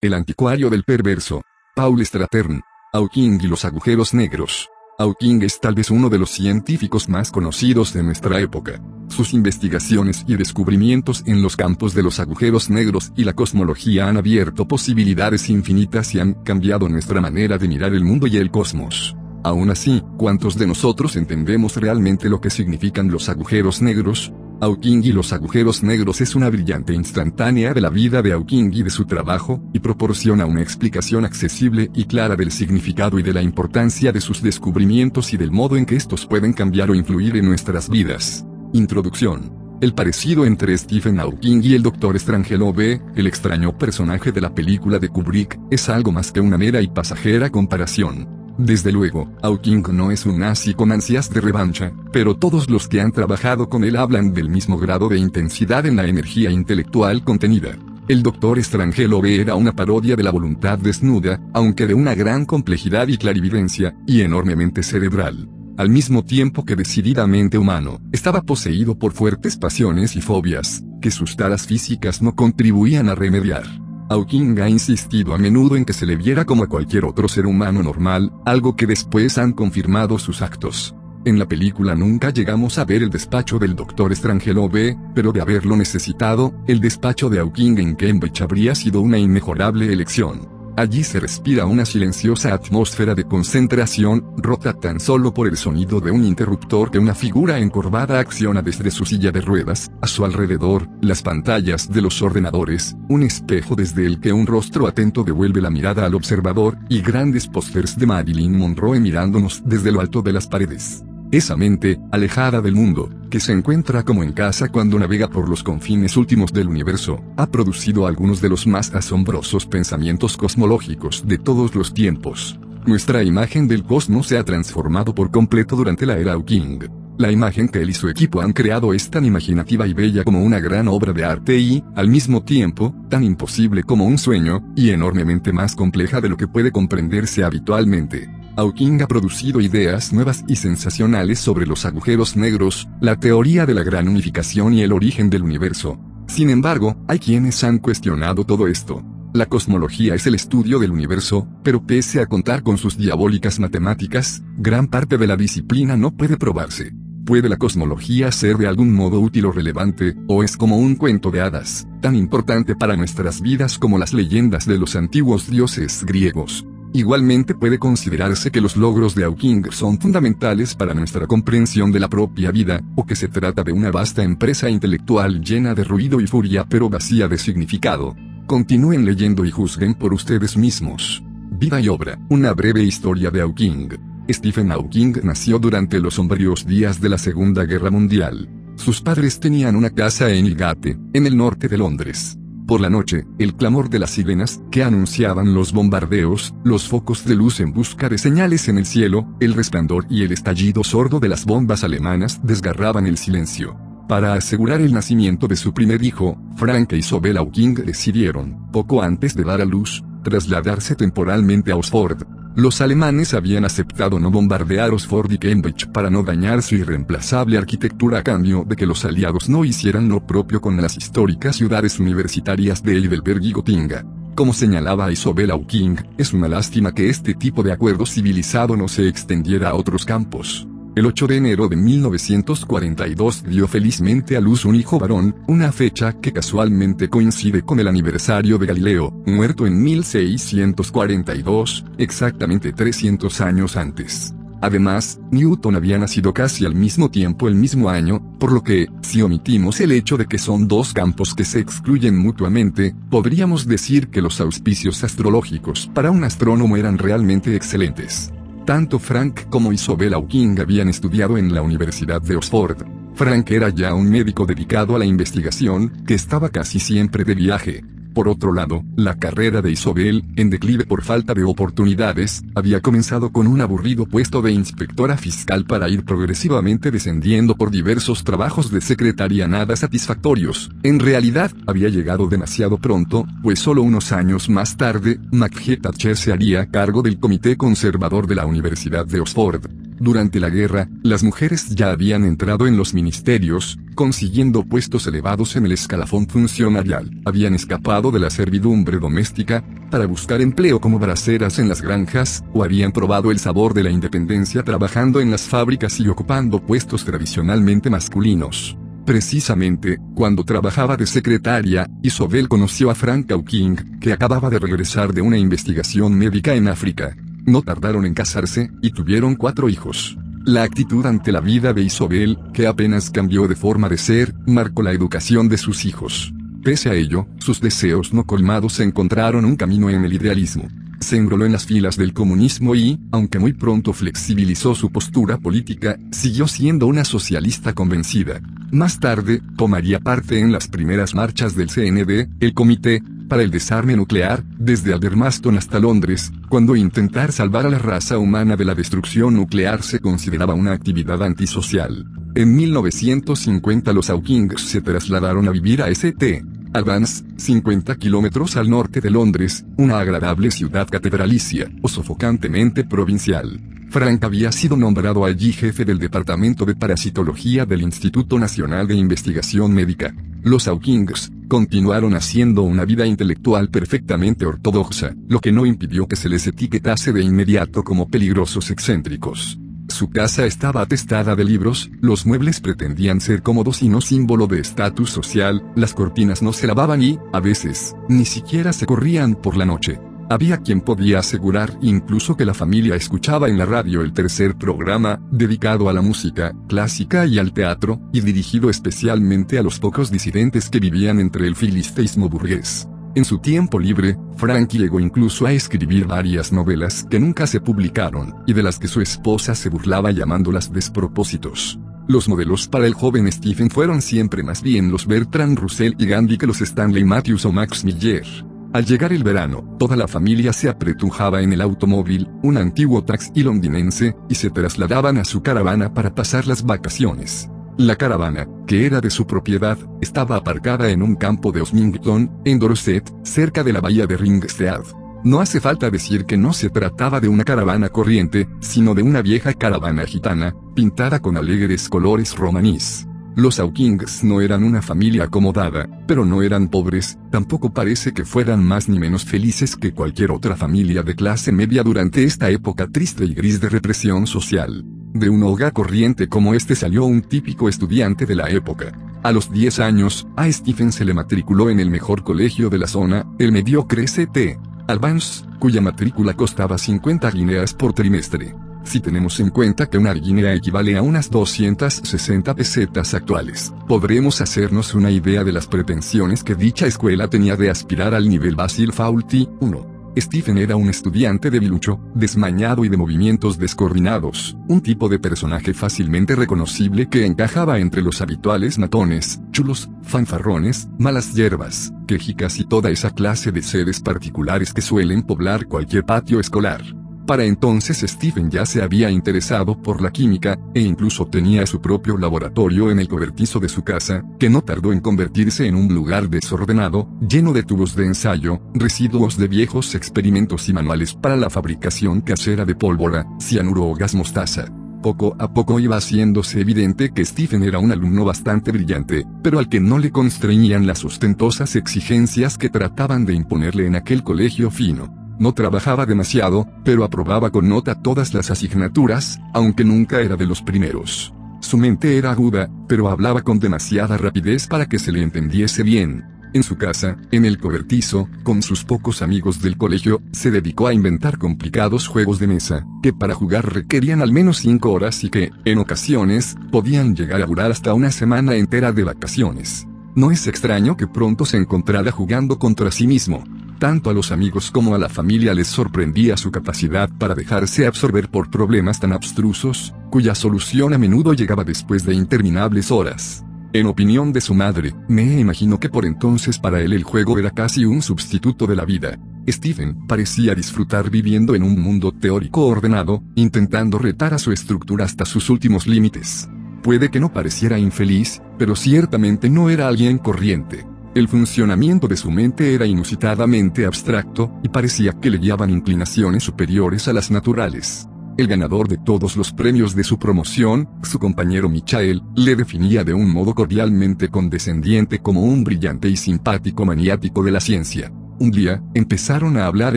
El anticuario del perverso. Paul Stratern. Hawking y los agujeros negros. Hawking es tal vez uno de los científicos más conocidos de nuestra época. Sus investigaciones y descubrimientos en los campos de los agujeros negros y la cosmología han abierto posibilidades infinitas y han cambiado nuestra manera de mirar el mundo y el cosmos. Aún así, ¿cuántos de nosotros entendemos realmente lo que significan los agujeros negros? Hawking y los agujeros negros es una brillante instantánea de la vida de Hawking y de su trabajo, y proporciona una explicación accesible y clara del significado y de la importancia de sus descubrimientos y del modo en que estos pueden cambiar o influir en nuestras vidas. Introducción. El parecido entre Stephen Hawking y el Dr. Strangelove, B, el extraño personaje de la película de Kubrick, es algo más que una mera y pasajera comparación. Desde luego, Hawking no es un nazi con ansias de revancha, pero todos los que han trabajado con él hablan del mismo grado de intensidad en la energía intelectual contenida. El doctor Strangelove era una parodia de la voluntad desnuda, aunque de una gran complejidad y clarividencia, y enormemente cerebral. Al mismo tiempo que decididamente humano, estaba poseído por fuertes pasiones y fobias, que sus taras físicas no contribuían a remediar. Hawking ha insistido a menudo en que se le viera como a cualquier otro ser humano normal, algo que después han confirmado sus actos. En la película nunca llegamos a ver el despacho del Dr. Strangelove, pero de haberlo necesitado, el despacho de Hawking en Cambridge habría sido una inmejorable elección. Allí se respira una silenciosa atmósfera de concentración, rota tan solo por el sonido de un interruptor que una figura encorvada acciona desde su silla de ruedas, a su alrededor, las pantallas de los ordenadores, un espejo desde el que un rostro atento devuelve la mirada al observador, y grandes pósters de Marilyn Monroe mirándonos desde lo alto de las paredes. Esa mente, alejada del mundo, que se encuentra como en casa cuando navega por los confines últimos del universo, ha producido algunos de los más asombrosos pensamientos cosmológicos de todos los tiempos. Nuestra imagen del cosmos se ha transformado por completo durante la era Hawking. La imagen que él y su equipo han creado es tan imaginativa y bella como una gran obra de arte y, al mismo tiempo, tan imposible como un sueño, y enormemente más compleja de lo que puede comprenderse habitualmente. Hawking ha producido ideas nuevas y sensacionales sobre los agujeros negros, la teoría de la gran unificación y el origen del universo. Sin embargo, hay quienes han cuestionado todo esto. La cosmología es el estudio del universo, pero pese a contar con sus diabólicas matemáticas, gran parte de la disciplina no puede probarse. ¿Puede la cosmología ser de algún modo útil o relevante, o es como un cuento de hadas, tan importante para nuestras vidas como las leyendas de los antiguos dioses griegos? Igualmente puede considerarse que los logros de Hawking son fundamentales para nuestra comprensión de la propia vida, o que se trata de una vasta empresa intelectual llena de ruido y furia pero vacía de significado. Continúen leyendo y juzguen por ustedes mismos. Vida y obra, una breve historia de Hawking. Stephen Hawking nació durante los sombríos días de la Segunda Guerra Mundial. Sus padres tenían una casa en Highgate, en el norte de Londres. Por la noche, el clamor de las sirenas, que anunciaban los bombardeos, los focos de luz en busca de señales en el cielo, el resplandor y el estallido sordo de las bombas alemanas desgarraban el silencio. Para asegurar el nacimiento de su primer hijo, Frank e Isabel Hawking decidieron, poco antes de dar a luz, trasladarse temporalmente a Oxford, los alemanes habían aceptado no bombardear Oxford y Cambridge para no dañar su irreemplazable arquitectura a cambio de que los aliados no hicieran lo propio con las históricas ciudades universitarias de Heidelberg y Gotinga. Como señalaba Isobel Hawking, es una lástima que este tipo de acuerdo civilizado no se extendiera a otros campos. El 8 de enero de 1942 dio felizmente a luz un hijo varón, una fecha que casualmente coincide con el aniversario de Galileo, muerto en 1642, exactamente 300 años antes. Además, Newton había nacido casi al mismo tiempo el mismo año, por lo que, si omitimos el hecho de que son dos campos que se excluyen mutuamente, podríamos decir que los auspicios astrológicos para un astrónomo eran realmente excelentes. Tanto Frank como Isobel Hawking habían estudiado en la Universidad de Oxford. Frank era ya un médico dedicado a la investigación, que estaba casi siempre de viaje, por otro lado, la carrera de Isobel, en declive por falta de oportunidades, había comenzado con un aburrido puesto de inspectora fiscal para ir progresivamente descendiendo por diversos trabajos de secretaria nada satisfactorios. En realidad, había llegado demasiado pronto, pues solo unos años más tarde, McGee Thatcher se haría cargo del comité conservador de la Universidad de Oxford. Durante la guerra, las mujeres ya habían entrado en los ministerios, consiguiendo puestos elevados en el escalafón funcionarial. Habían escapado de la servidumbre doméstica, para buscar empleo como braceras en las granjas, o habían probado el sabor de la independencia trabajando en las fábricas y ocupando puestos tradicionalmente masculinos. Precisamente, cuando trabajaba de secretaria, Isobel conoció a Frank King, que acababa de regresar de una investigación médica en África. No tardaron en casarse, y tuvieron cuatro hijos. La actitud ante la vida de Isobel, que apenas cambió de forma de ser, marcó la educación de sus hijos. Pese a ello, sus deseos no colmados encontraron un camino en el idealismo. Se enroló en las filas del comunismo y, aunque muy pronto flexibilizó su postura política, siguió siendo una socialista convencida. Más tarde, tomaría parte en las primeras marchas del CND, el Comité para el Desarme Nuclear, desde Aldermaston hasta Londres, cuando intentar salvar a la raza humana de la destrucción nuclear se consideraba una actividad antisocial. En 1950 los Hawkins se trasladaron a vivir a St. Albans, 50 kilómetros al norte de Londres, una agradable ciudad catedralicia, o sofocantemente provincial. Frank había sido nombrado allí jefe del Departamento de Parasitología del Instituto Nacional de Investigación Médica. Los Hawkins continuaron haciendo una vida intelectual perfectamente ortodoxa, lo que no impidió que se les etiquetase de inmediato como peligrosos excéntricos. Su casa estaba atestada de libros, los muebles pretendían ser cómodos y no símbolo de estatus social, las cortinas no se lavaban y, a veces, ni siquiera se corrían por la noche. Había quien podía asegurar incluso que la familia escuchaba en la radio el tercer programa, dedicado a la música clásica y al teatro, y dirigido especialmente a los pocos disidentes que vivían entre el filisteísmo burgués. En su tiempo libre, Frank llegó incluso a escribir varias novelas que nunca se publicaron, y de las que su esposa se burlaba llamándolas despropósitos. Los modelos para el joven Stephen fueron siempre más bien los Bertrand Russell y Gandhi que los Stanley Matthews o Max Miller. Al llegar el verano, toda la familia se apretujaba en el automóvil, un antiguo taxi londinense, y se trasladaban a su caravana para pasar las vacaciones. La caravana, que era de su propiedad, estaba aparcada en un campo de Osmington, en Dorset, cerca de la bahía de Ringstead. No hace falta decir que no se trataba de una caravana corriente, sino de una vieja caravana gitana, pintada con alegres colores romanís. Los Hawkins no eran una familia acomodada, pero no eran pobres, tampoco parece que fueran más ni menos felices que cualquier otra familia de clase media durante esta época triste y gris de represión social. De un hogar corriente como este salió un típico estudiante de la época. A los 10 años, a Stephen se le matriculó en el mejor colegio de la zona, el mediocre St. Albans, cuya matrícula costaba 50 guineas por trimestre si tenemos en cuenta que una guinea equivale a unas 260 pesetas actuales, podremos hacernos una idea de las pretensiones que dicha escuela tenía de aspirar al nivel Basil Faulty 1. Stephen era un estudiante debilucho, desmañado y de movimientos descoordinados, un tipo de personaje fácilmente reconocible que encajaba entre los habituales matones, chulos, fanfarrones, malas hierbas, quejicas y toda esa clase de seres particulares que suelen poblar cualquier patio escolar. Para entonces Stephen ya se había interesado por la química, e incluso tenía su propio laboratorio en el cobertizo de su casa, que no tardó en convertirse en un lugar desordenado, lleno de tubos de ensayo, residuos de viejos experimentos y manuales para la fabricación casera de pólvora, cianuro o gas mostaza. Poco a poco iba haciéndose evidente que Stephen era un alumno bastante brillante, pero al que no le constreñían las ostentosas exigencias que trataban de imponerle en aquel colegio fino. No trabajaba demasiado, pero aprobaba con nota todas las asignaturas, aunque nunca era de los primeros. Su mente era aguda, pero hablaba con demasiada rapidez para que se le entendiese bien. En su casa, en el cobertizo, con sus pocos amigos del colegio, se dedicó a inventar complicados juegos de mesa, que para jugar requerían al menos cinco horas y que, en ocasiones, podían llegar a durar hasta una semana entera de vacaciones. No es extraño que pronto se encontrara jugando contra sí mismo. Tanto a los amigos como a la familia les sorprendía su capacidad para dejarse absorber por problemas tan abstrusos, cuya solución a menudo llegaba después de interminables horas. En opinión de su madre, me imagino que por entonces para él el juego era casi un sustituto de la vida. Stephen parecía disfrutar viviendo en un mundo teórico ordenado, intentando retar a su estructura hasta sus últimos límites. Puede que no pareciera infeliz, pero ciertamente no era alguien corriente. El funcionamiento de su mente era inusitadamente abstracto, y parecía que le guiaban inclinaciones superiores a las naturales. El ganador de todos los premios de su promoción, su compañero Michael, le definía de un modo cordialmente condescendiente como un brillante y simpático maniático de la ciencia. Un día, empezaron a hablar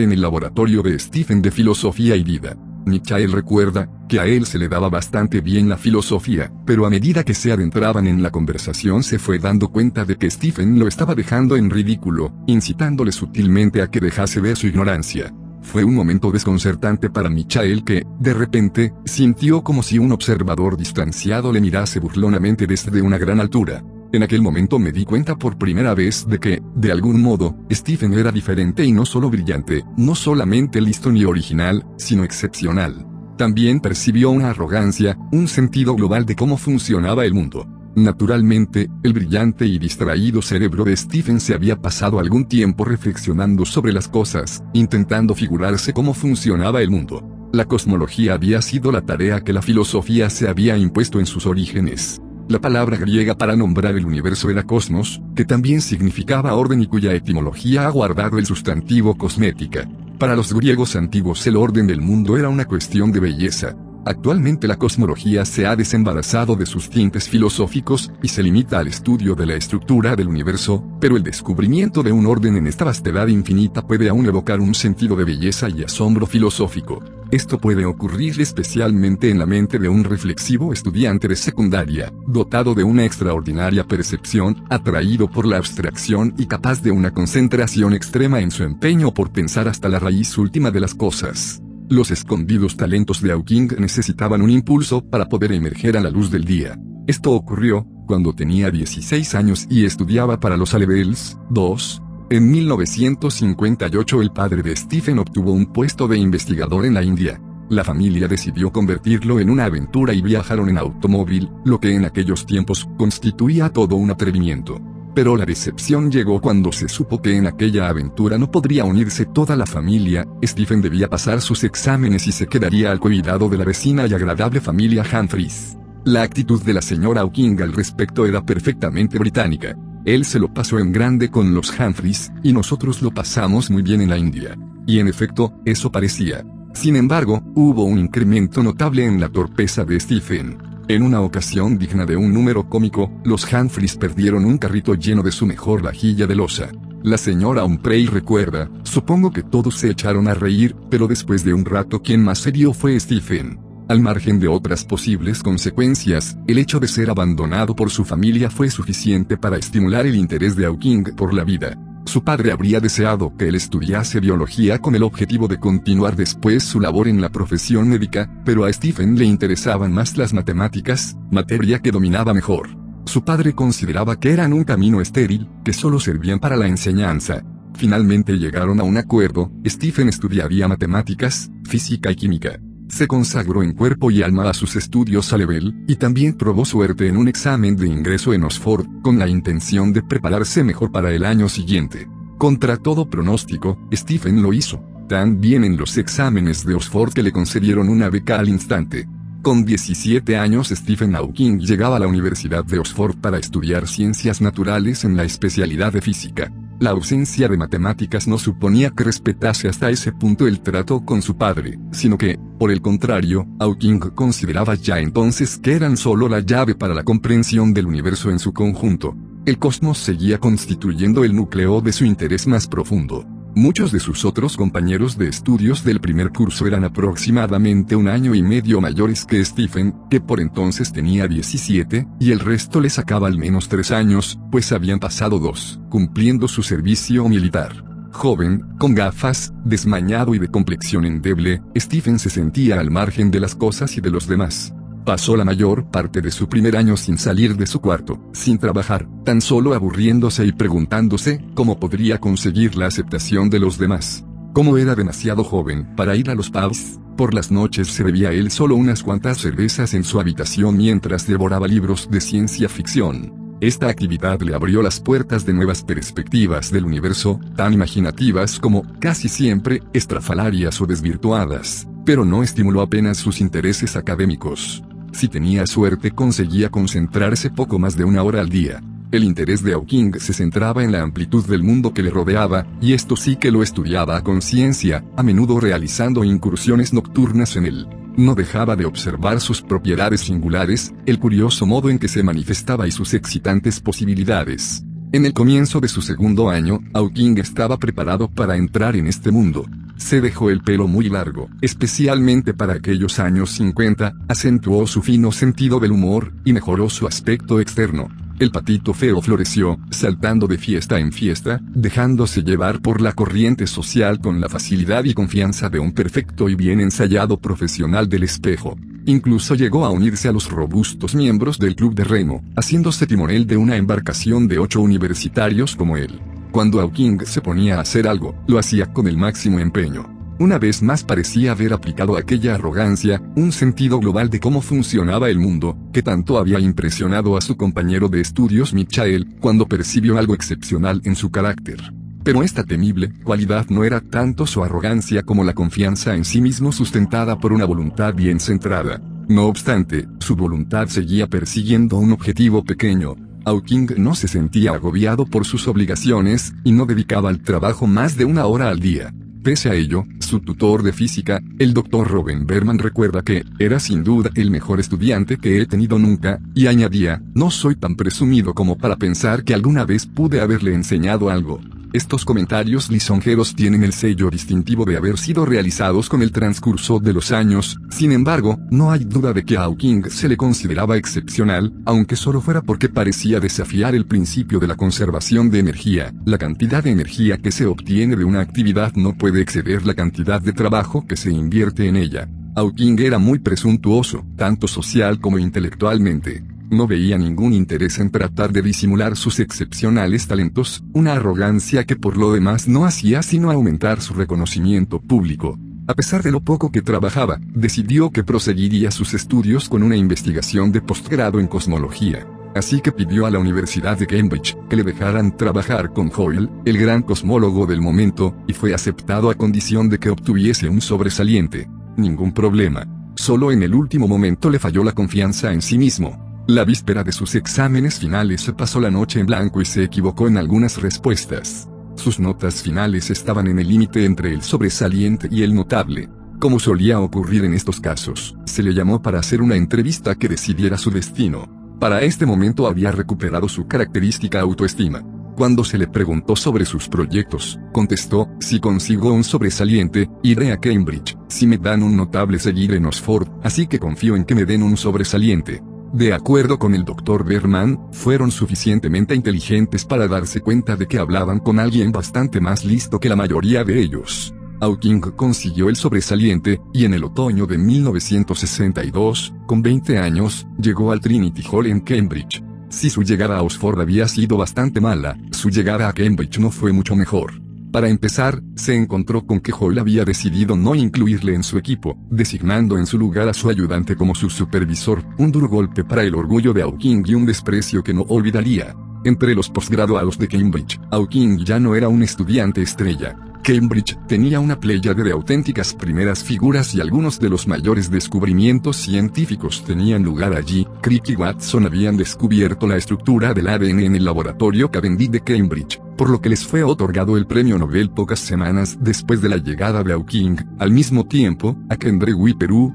en el laboratorio de Stephen de filosofía y vida. Michael recuerda, que a él se le daba bastante bien la filosofía, pero a medida que se adentraban en la conversación se fue dando cuenta de que Stephen lo estaba dejando en ridículo, incitándole sutilmente a que dejase ver su ignorancia. Fue un momento desconcertante para Michael que, de repente, sintió como si un observador distanciado le mirase burlonamente desde una gran altura. En aquel momento me di cuenta por primera vez de que, de algún modo, Stephen era diferente y no solo brillante, no solamente listo ni original, sino excepcional. También percibió una arrogancia, un sentido global de cómo funcionaba el mundo. Naturalmente, el brillante y distraído cerebro de Stephen se había pasado algún tiempo reflexionando sobre las cosas, intentando figurarse cómo funcionaba el mundo. La cosmología había sido la tarea que la filosofía se había impuesto en sus orígenes. La palabra griega para nombrar el universo era cosmos, que también significaba orden y cuya etimología ha guardado el sustantivo cosmética. Para los griegos antiguos el orden del mundo era una cuestión de belleza, Actualmente la cosmología se ha desembarazado de sus tintes filosóficos y se limita al estudio de la estructura del universo, pero el descubrimiento de un orden en esta vastedad infinita puede aún evocar un sentido de belleza y asombro filosófico. Esto puede ocurrir especialmente en la mente de un reflexivo estudiante de secundaria, dotado de una extraordinaria percepción, atraído por la abstracción y capaz de una concentración extrema en su empeño por pensar hasta la raíz última de las cosas. Los escondidos talentos de Hawking necesitaban un impulso para poder emerger a la luz del día. Esto ocurrió, cuando tenía 16 años y estudiaba para los Alevels, 2. En 1958 el padre de Stephen obtuvo un puesto de investigador en la India. La familia decidió convertirlo en una aventura y viajaron en automóvil, lo que en aquellos tiempos constituía todo un atrevimiento. Pero la decepción llegó cuando se supo que en aquella aventura no podría unirse toda la familia, Stephen debía pasar sus exámenes y se quedaría al cuidado de la vecina y agradable familia Humphries. La actitud de la señora Hawking al respecto era perfectamente británica. Él se lo pasó en grande con los Humphries, y nosotros lo pasamos muy bien en la India. Y en efecto, eso parecía. Sin embargo, hubo un incremento notable en la torpeza de Stephen. En una ocasión digna de un número cómico, los Humphreys perdieron un carrito lleno de su mejor vajilla de losa. La señora Humphrey recuerda, supongo que todos se echaron a reír, pero después de un rato quien más serio fue Stephen. Al margen de otras posibles consecuencias, el hecho de ser abandonado por su familia fue suficiente para estimular el interés de Hawking por la vida. Su padre habría deseado que él estudiase biología con el objetivo de continuar después su labor en la profesión médica, pero a Stephen le interesaban más las matemáticas, materia que dominaba mejor. Su padre consideraba que eran un camino estéril, que solo servían para la enseñanza. Finalmente llegaron a un acuerdo, Stephen estudiaría matemáticas, física y química se consagró en cuerpo y alma a sus estudios a level, y también probó suerte en un examen de ingreso en Oxford, con la intención de prepararse mejor para el año siguiente. Contra todo pronóstico, Stephen lo hizo, tan bien en los exámenes de Oxford que le concedieron una beca al instante. Con 17 años Stephen Hawking llegaba a la Universidad de Oxford para estudiar ciencias naturales en la especialidad de física. La ausencia de matemáticas no suponía que respetase hasta ese punto el trato con su padre, sino que, por el contrario, Hawking consideraba ya entonces que eran solo la llave para la comprensión del universo en su conjunto. El cosmos seguía constituyendo el núcleo de su interés más profundo. Muchos de sus otros compañeros de estudios del primer curso eran aproximadamente un año y medio mayores que Stephen, que por entonces tenía 17, y el resto le sacaba al menos tres años, pues habían pasado dos, cumpliendo su servicio militar. Joven, con gafas, desmañado y de complexión endeble, Stephen se sentía al margen de las cosas y de los demás. Pasó la mayor parte de su primer año sin salir de su cuarto, sin trabajar, tan solo aburriéndose y preguntándose cómo podría conseguir la aceptación de los demás. Como era demasiado joven para ir a los pubs, por las noches se bebía él solo unas cuantas cervezas en su habitación mientras devoraba libros de ciencia ficción. Esta actividad le abrió las puertas de nuevas perspectivas del universo, tan imaginativas como, casi siempre, estrafalarias o desvirtuadas, pero no estimuló apenas sus intereses académicos. Si tenía suerte conseguía concentrarse poco más de una hora al día. El interés de Hawking se centraba en la amplitud del mundo que le rodeaba, y esto sí que lo estudiaba a conciencia, a menudo realizando incursiones nocturnas en él. no dejaba de observar sus propiedades singulares, el curioso modo en que se manifestaba y sus excitantes posibilidades. En el comienzo de su segundo año, Hawking estaba preparado para entrar en este mundo. Se dejó el pelo muy largo, especialmente para aquellos años 50, acentuó su fino sentido del humor, y mejoró su aspecto externo. El patito feo floreció, saltando de fiesta en fiesta, dejándose llevar por la corriente social con la facilidad y confianza de un perfecto y bien ensayado profesional del espejo. Incluso llegó a unirse a los robustos miembros del club de remo, haciéndose timonel de una embarcación de ocho universitarios como él. Cuando Hawking se ponía a hacer algo, lo hacía con el máximo empeño. Una vez más parecía haber aplicado aquella arrogancia, un sentido global de cómo funcionaba el mundo, que tanto había impresionado a su compañero de estudios Michael, cuando percibió algo excepcional en su carácter. Pero esta temible cualidad no era tanto su arrogancia como la confianza en sí mismo sustentada por una voluntad bien centrada. No obstante, su voluntad seguía persiguiendo un objetivo pequeño. Hawking no se sentía agobiado por sus obligaciones, y no dedicaba al trabajo más de una hora al día. Pese a ello, su tutor de física, el Dr. Robin Berman recuerda que, era sin duda el mejor estudiante que he tenido nunca, y añadía, no soy tan presumido como para pensar que alguna vez pude haberle enseñado algo. Estos comentarios lisonjeros tienen el sello distintivo de haber sido realizados con el transcurso de los años, sin embargo, no hay duda de que a Hawking se le consideraba excepcional, aunque solo fuera porque parecía desafiar el principio de la conservación de energía. La cantidad de energía que se obtiene de una actividad no puede exceder la cantidad de trabajo que se invierte en ella. Hawking era muy presuntuoso, tanto social como intelectualmente no veía ningún interés en tratar de disimular sus excepcionales talentos, una arrogancia que por lo demás no hacía sino aumentar su reconocimiento público. A pesar de lo poco que trabajaba, decidió que proseguiría sus estudios con una investigación de postgrado en cosmología. Así que pidió a la Universidad de Cambridge que le dejaran trabajar con Hoyle, el gran cosmólogo del momento, y fue aceptado a condición de que obtuviese un sobresaliente. Ningún problema. Solo en el último momento le falló la confianza en sí mismo. La víspera de sus exámenes finales se pasó la noche en blanco y se equivocó en algunas respuestas. Sus notas finales estaban en el límite entre el sobresaliente y el notable. Como solía ocurrir en estos casos, se le llamó para hacer una entrevista que decidiera su destino. Para este momento había recuperado su característica autoestima. Cuando se le preguntó sobre sus proyectos, contestó, si consigo un sobresaliente, iré a Cambridge, si me dan un notable seguiré en Oxford, así que confío en que me den un sobresaliente. De acuerdo con el Dr. Berman, fueron suficientemente inteligentes para darse cuenta de que hablaban con alguien bastante más listo que la mayoría de ellos. Hawking consiguió el sobresaliente, y en el otoño de 1962, con 20 años, llegó al Trinity Hall en Cambridge. Si su llegada a Oxford había sido bastante mala, su llegada a Cambridge no fue mucho mejor. Para empezar, se encontró con que Hall había decidido no incluirle en su equipo, designando en su lugar a su ayudante como su supervisor, un duro golpe para el orgullo de Hawking y un desprecio que no olvidaría. Entre los posgraduados de Cambridge, Hawking ya no era un estudiante estrella, Cambridge tenía una pléyade de auténticas primeras figuras y algunos de los mayores descubrimientos científicos tenían lugar allí. Crick y Watson habían descubierto la estructura del ADN en el laboratorio Cavendish de Cambridge, por lo que les fue otorgado el premio Nobel pocas semanas después de la llegada de Hawking. Al mismo tiempo, a Kendrick Perú,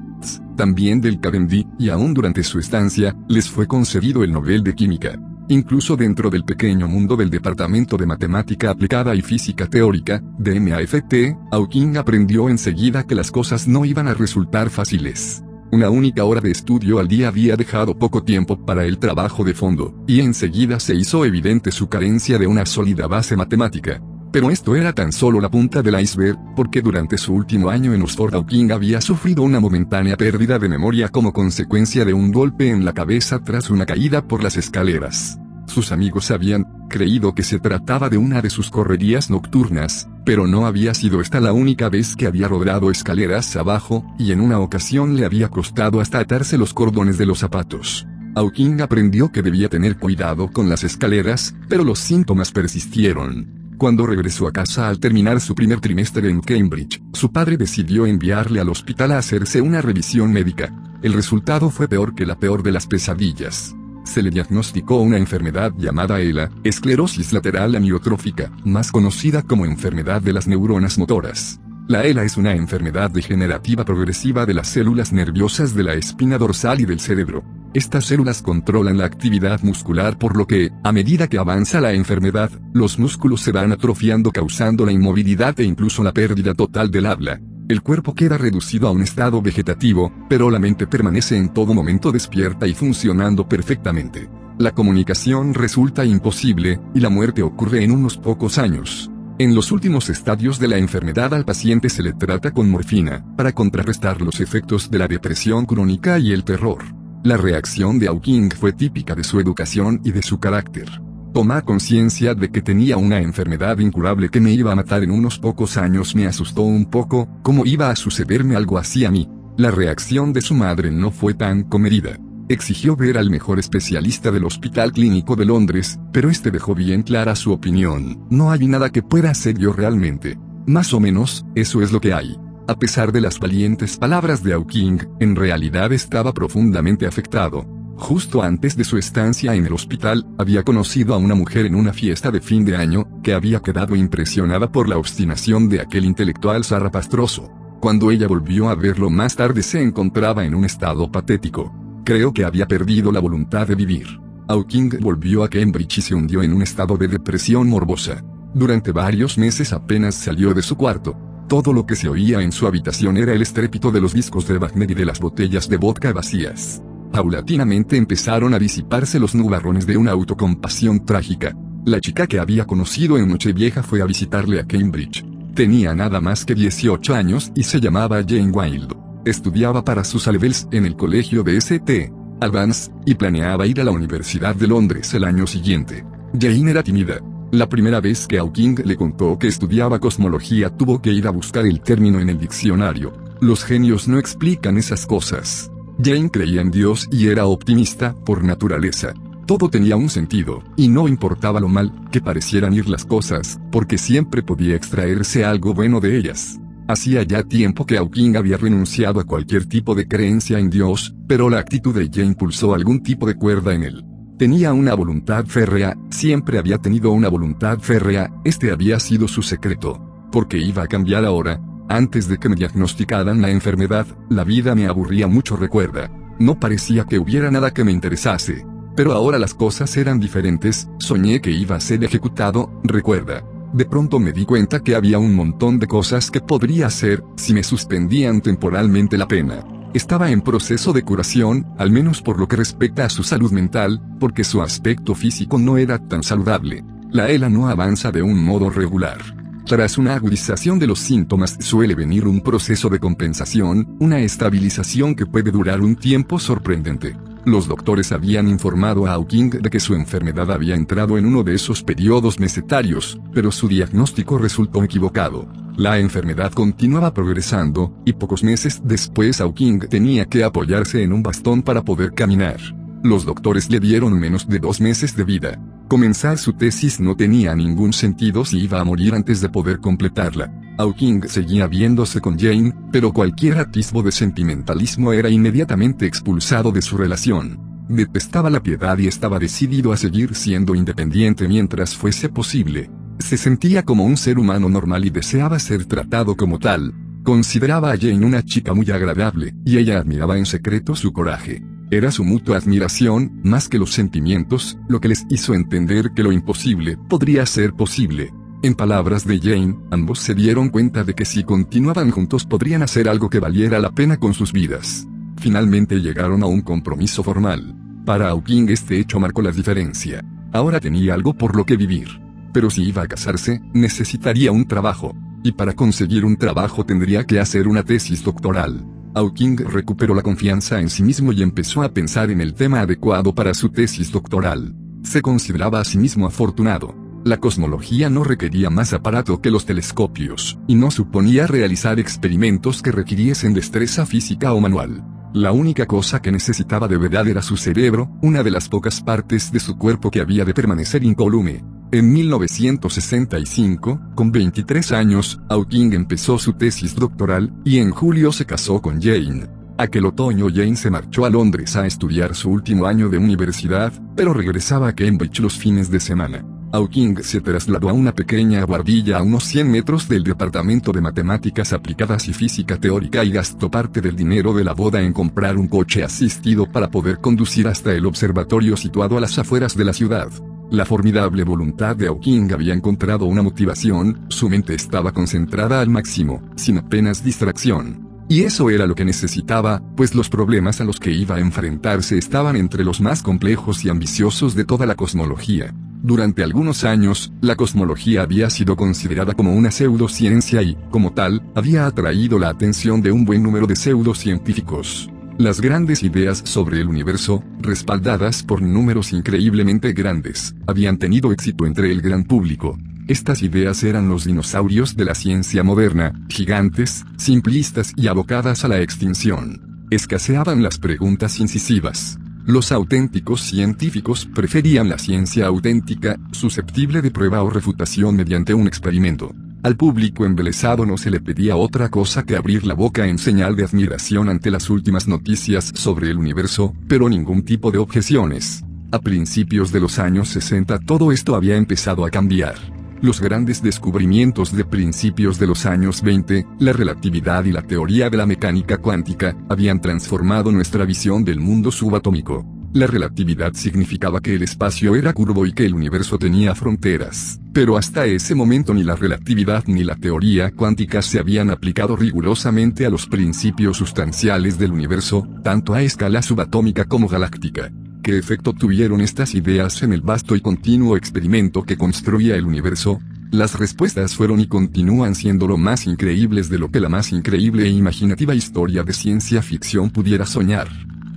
también del Cavendish, y aún durante su estancia, les fue concedido el Nobel de Química. Incluso dentro del pequeño mundo del Departamento de Matemática Aplicada y Física Teórica, de MAFT, Hawking aprendió enseguida que las cosas no iban a resultar fáciles. Una única hora de estudio al día había dejado poco tiempo para el trabajo de fondo, y enseguida se hizo evidente su carencia de una sólida base matemática. Pero esto era tan solo la punta del iceberg, porque durante su último año en Oxford Hawking había sufrido una momentánea pérdida de memoria como consecuencia de un golpe en la cabeza tras una caída por las escaleras. Sus amigos habían creído que se trataba de una de sus correrías nocturnas, pero no había sido esta la única vez que había rodado escaleras abajo, y en una ocasión le había costado hasta atarse los cordones de los zapatos. Hawking aprendió que debía tener cuidado con las escaleras, pero los síntomas persistieron. Cuando regresó a casa al terminar su primer trimestre en Cambridge, su padre decidió enviarle al hospital a hacerse una revisión médica. El resultado fue peor que la peor de las pesadillas. Se le diagnosticó una enfermedad llamada ELA, esclerosis lateral amiotrófica, más conocida como enfermedad de las neuronas motoras. La ELA es una enfermedad degenerativa progresiva de las células nerviosas de la espina dorsal y del cerebro. Estas células controlan la actividad muscular por lo que, a medida que avanza la enfermedad, los músculos se van atrofiando causando la inmovilidad e incluso la pérdida total del habla. El cuerpo queda reducido a un estado vegetativo, pero la mente permanece en todo momento despierta y funcionando perfectamente. La comunicación resulta imposible, y la muerte ocurre en unos pocos años. En los últimos estadios de la enfermedad al paciente se le trata con morfina, para contrarrestar los efectos de la depresión crónica y el terror. La reacción de Hawking fue típica de su educación y de su carácter. Tomar conciencia de que tenía una enfermedad incurable que me iba a matar en unos pocos años me asustó un poco, ¿cómo iba a sucederme algo así a mí? La reacción de su madre no fue tan comedida exigió ver al mejor especialista del Hospital Clínico de Londres, pero este dejó bien clara su opinión, no hay nada que pueda hacer yo realmente. Más o menos, eso es lo que hay. A pesar de las valientes palabras de Hawking, en realidad estaba profundamente afectado. Justo antes de su estancia en el hospital, había conocido a una mujer en una fiesta de fin de año, que había quedado impresionada por la obstinación de aquel intelectual zarrapastroso. Cuando ella volvió a verlo más tarde se encontraba en un estado patético. Creo que había perdido la voluntad de vivir. Hawking volvió a Cambridge y se hundió en un estado de depresión morbosa. Durante varios meses apenas salió de su cuarto. Todo lo que se oía en su habitación era el estrépito de los discos de Wagner y de las botellas de vodka vacías. Paulatinamente empezaron a disiparse los nubarrones de una autocompasión trágica. La chica que había conocido en Nochevieja fue a visitarle a Cambridge. Tenía nada más que 18 años y se llamaba Jane Wilde. Estudiaba para sus levels en el colegio de St. Albans, y planeaba ir a la Universidad de Londres el año siguiente. Jane era tímida. La primera vez que Hawking le contó que estudiaba cosmología tuvo que ir a buscar el término en el diccionario. Los genios no explican esas cosas. Jane creía en Dios y era optimista por naturaleza. Todo tenía un sentido, y no importaba lo mal que parecieran ir las cosas, porque siempre podía extraerse algo bueno de ellas. Hacía ya tiempo que Hawking había renunciado a cualquier tipo de creencia en Dios, pero la actitud de Jane pulsó algún tipo de cuerda en él. Tenía una voluntad férrea, siempre había tenido una voluntad férrea, este había sido su secreto. Porque iba a cambiar ahora. Antes de que me diagnosticaran la enfermedad, la vida me aburría mucho recuerda. No parecía que hubiera nada que me interesase. Pero ahora las cosas eran diferentes, soñé que iba a ser ejecutado, recuerda. De pronto me di cuenta que había un montón de cosas que podría hacer, si me suspendían temporalmente la pena. Estaba en proceso de curación, al menos por lo que respecta a su salud mental, porque su aspecto físico no era tan saludable. La ELA no avanza de un modo regular. Tras una agudización de los síntomas suele venir un proceso de compensación, una estabilización que puede durar un tiempo sorprendente. Los doctores habían informado a Hawking de que su enfermedad había entrado en uno de esos periodos mesetarios, pero su diagnóstico resultó equivocado. La enfermedad continuaba progresando, y pocos meses después Hawking tenía que apoyarse en un bastón para poder caminar. Los doctores le dieron menos de dos meses de vida. Comenzar su tesis no tenía ningún sentido si iba a morir antes de poder completarla. Hawking seguía viéndose con Jane, pero cualquier atisbo de sentimentalismo era inmediatamente expulsado de su relación. Detestaba la piedad y estaba decidido a seguir siendo independiente mientras fuese posible. Se sentía como un ser humano normal y deseaba ser tratado como tal. Consideraba a Jane una chica muy agradable, y ella admiraba en secreto su coraje. Era su mutua admiración, más que los sentimientos, lo que les hizo entender que lo imposible podría ser posible. En palabras de Jane, ambos se dieron cuenta de que si continuaban juntos podrían hacer algo que valiera la pena con sus vidas. Finalmente llegaron a un compromiso formal. Para Hawking este hecho marcó la diferencia. Ahora tenía algo por lo que vivir. Pero si iba a casarse, necesitaría un trabajo. Y para conseguir un trabajo tendría que hacer una tesis doctoral. Hawking recuperó la confianza en sí mismo y empezó a pensar en el tema adecuado para su tesis doctoral. Se consideraba a sí mismo afortunado la cosmología no requería más aparato que los telescopios, y no suponía realizar experimentos que requiriesen destreza física o manual. La única cosa que necesitaba de verdad era su cerebro, una de las pocas partes de su cuerpo que había de permanecer incolume. En 1965, con 23 años, Hawking empezó su tesis doctoral, y en julio se casó con Jane. Aquel otoño Jane se marchó a Londres a estudiar su último año de universidad, pero regresaba a Cambridge los fines de semana. Hawking se trasladó a una pequeña guardilla a unos 100 metros del Departamento de Matemáticas Aplicadas y Física Teórica y gastó parte del dinero de la boda en comprar un coche asistido para poder conducir hasta el observatorio situado a las afueras de la ciudad. La formidable voluntad de Hawking había encontrado una motivación, su mente estaba concentrada al máximo, sin apenas distracción. Y eso era lo que necesitaba, pues los problemas a los que iba a enfrentarse estaban entre los más complejos y ambiciosos de toda la cosmología. Durante algunos años, la cosmología había sido considerada como una pseudociencia y, como tal, había atraído la atención de un buen número de pseudocientíficos. Las grandes ideas sobre el universo, respaldadas por números increíblemente grandes, habían tenido éxito entre el gran público. Estas ideas eran los dinosaurios de la ciencia moderna, gigantes, simplistas y abocadas a la extinción. Escaseaban las preguntas incisivas. Los auténticos científicos preferían la ciencia auténtica, susceptible de prueba o refutación mediante un experimento. Al público embelesado no se le pedía otra cosa que abrir la boca en señal de admiración ante las últimas noticias sobre el universo, pero ningún tipo de objeciones. A principios de los años 60 todo esto había empezado a cambiar. Los grandes descubrimientos de principios de los años 20, la relatividad y la teoría de la mecánica cuántica, habían transformado nuestra visión del mundo subatómico. La relatividad significaba que el espacio era curvo y que el universo tenía fronteras, pero hasta ese momento ni la relatividad ni la teoría cuántica se habían aplicado rigurosamente a los principios sustanciales del universo, tanto a escala subatómica como galáctica. ¿Qué efecto tuvieron estas ideas en el vasto y continuo experimento que construía el universo? Las respuestas fueron y continúan siendo lo más increíbles de lo que la más increíble e imaginativa historia de ciencia ficción pudiera soñar.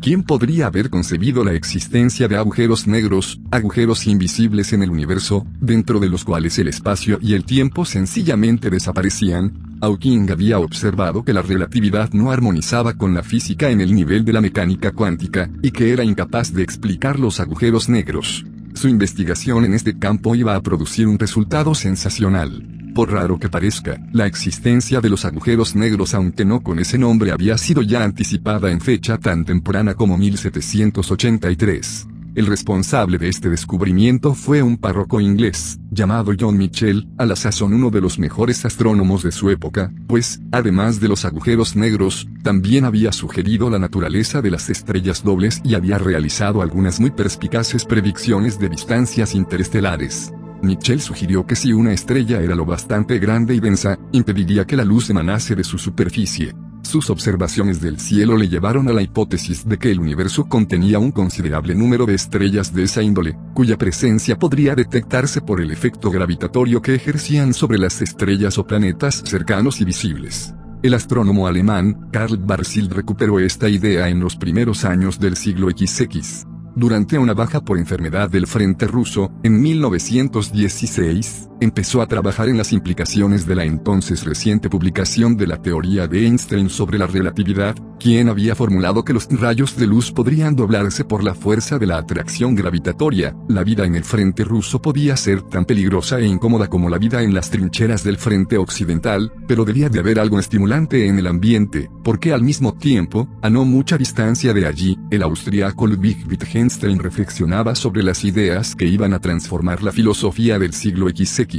¿Quién podría haber concebido la existencia de agujeros negros, agujeros invisibles en el universo, dentro de los cuales el espacio y el tiempo sencillamente desaparecían? Hawking había observado que la relatividad no armonizaba con la física en el nivel de la mecánica cuántica, y que era incapaz de explicar los agujeros negros. Su investigación en este campo iba a producir un resultado sensacional. Por raro que parezca, la existencia de los agujeros negros aunque no con ese nombre había sido ya anticipada en fecha tan temprana como 1783. El responsable de este descubrimiento fue un párroco inglés, llamado John Michell, a la sazón uno de los mejores astrónomos de su época, pues, además de los agujeros negros, también había sugerido la naturaleza de las estrellas dobles y había realizado algunas muy perspicaces predicciones de distancias interestelares. Michel sugirió que si una estrella era lo bastante grande y densa, impediría que la luz emanase de su superficie. Sus observaciones del cielo le llevaron a la hipótesis de que el universo contenía un considerable número de estrellas de esa índole, cuya presencia podría detectarse por el efecto gravitatorio que ejercían sobre las estrellas o planetas cercanos y visibles. El astrónomo alemán, Karl Barsild recuperó esta idea en los primeros años del siglo XX. Durante una baja por enfermedad del Frente Ruso, en 1916, empezó a trabajar en las implicaciones de la entonces reciente publicación de la teoría de Einstein sobre la relatividad, quien había formulado que los rayos de luz podrían doblarse por la fuerza de la atracción gravitatoria. La vida en el frente ruso podía ser tan peligrosa e incómoda como la vida en las trincheras del frente occidental, pero debía de haber algo estimulante en el ambiente, porque al mismo tiempo, a no mucha distancia de allí, el austriaco Ludwig Wittgenstein reflexionaba sobre las ideas que iban a transformar la filosofía del siglo XX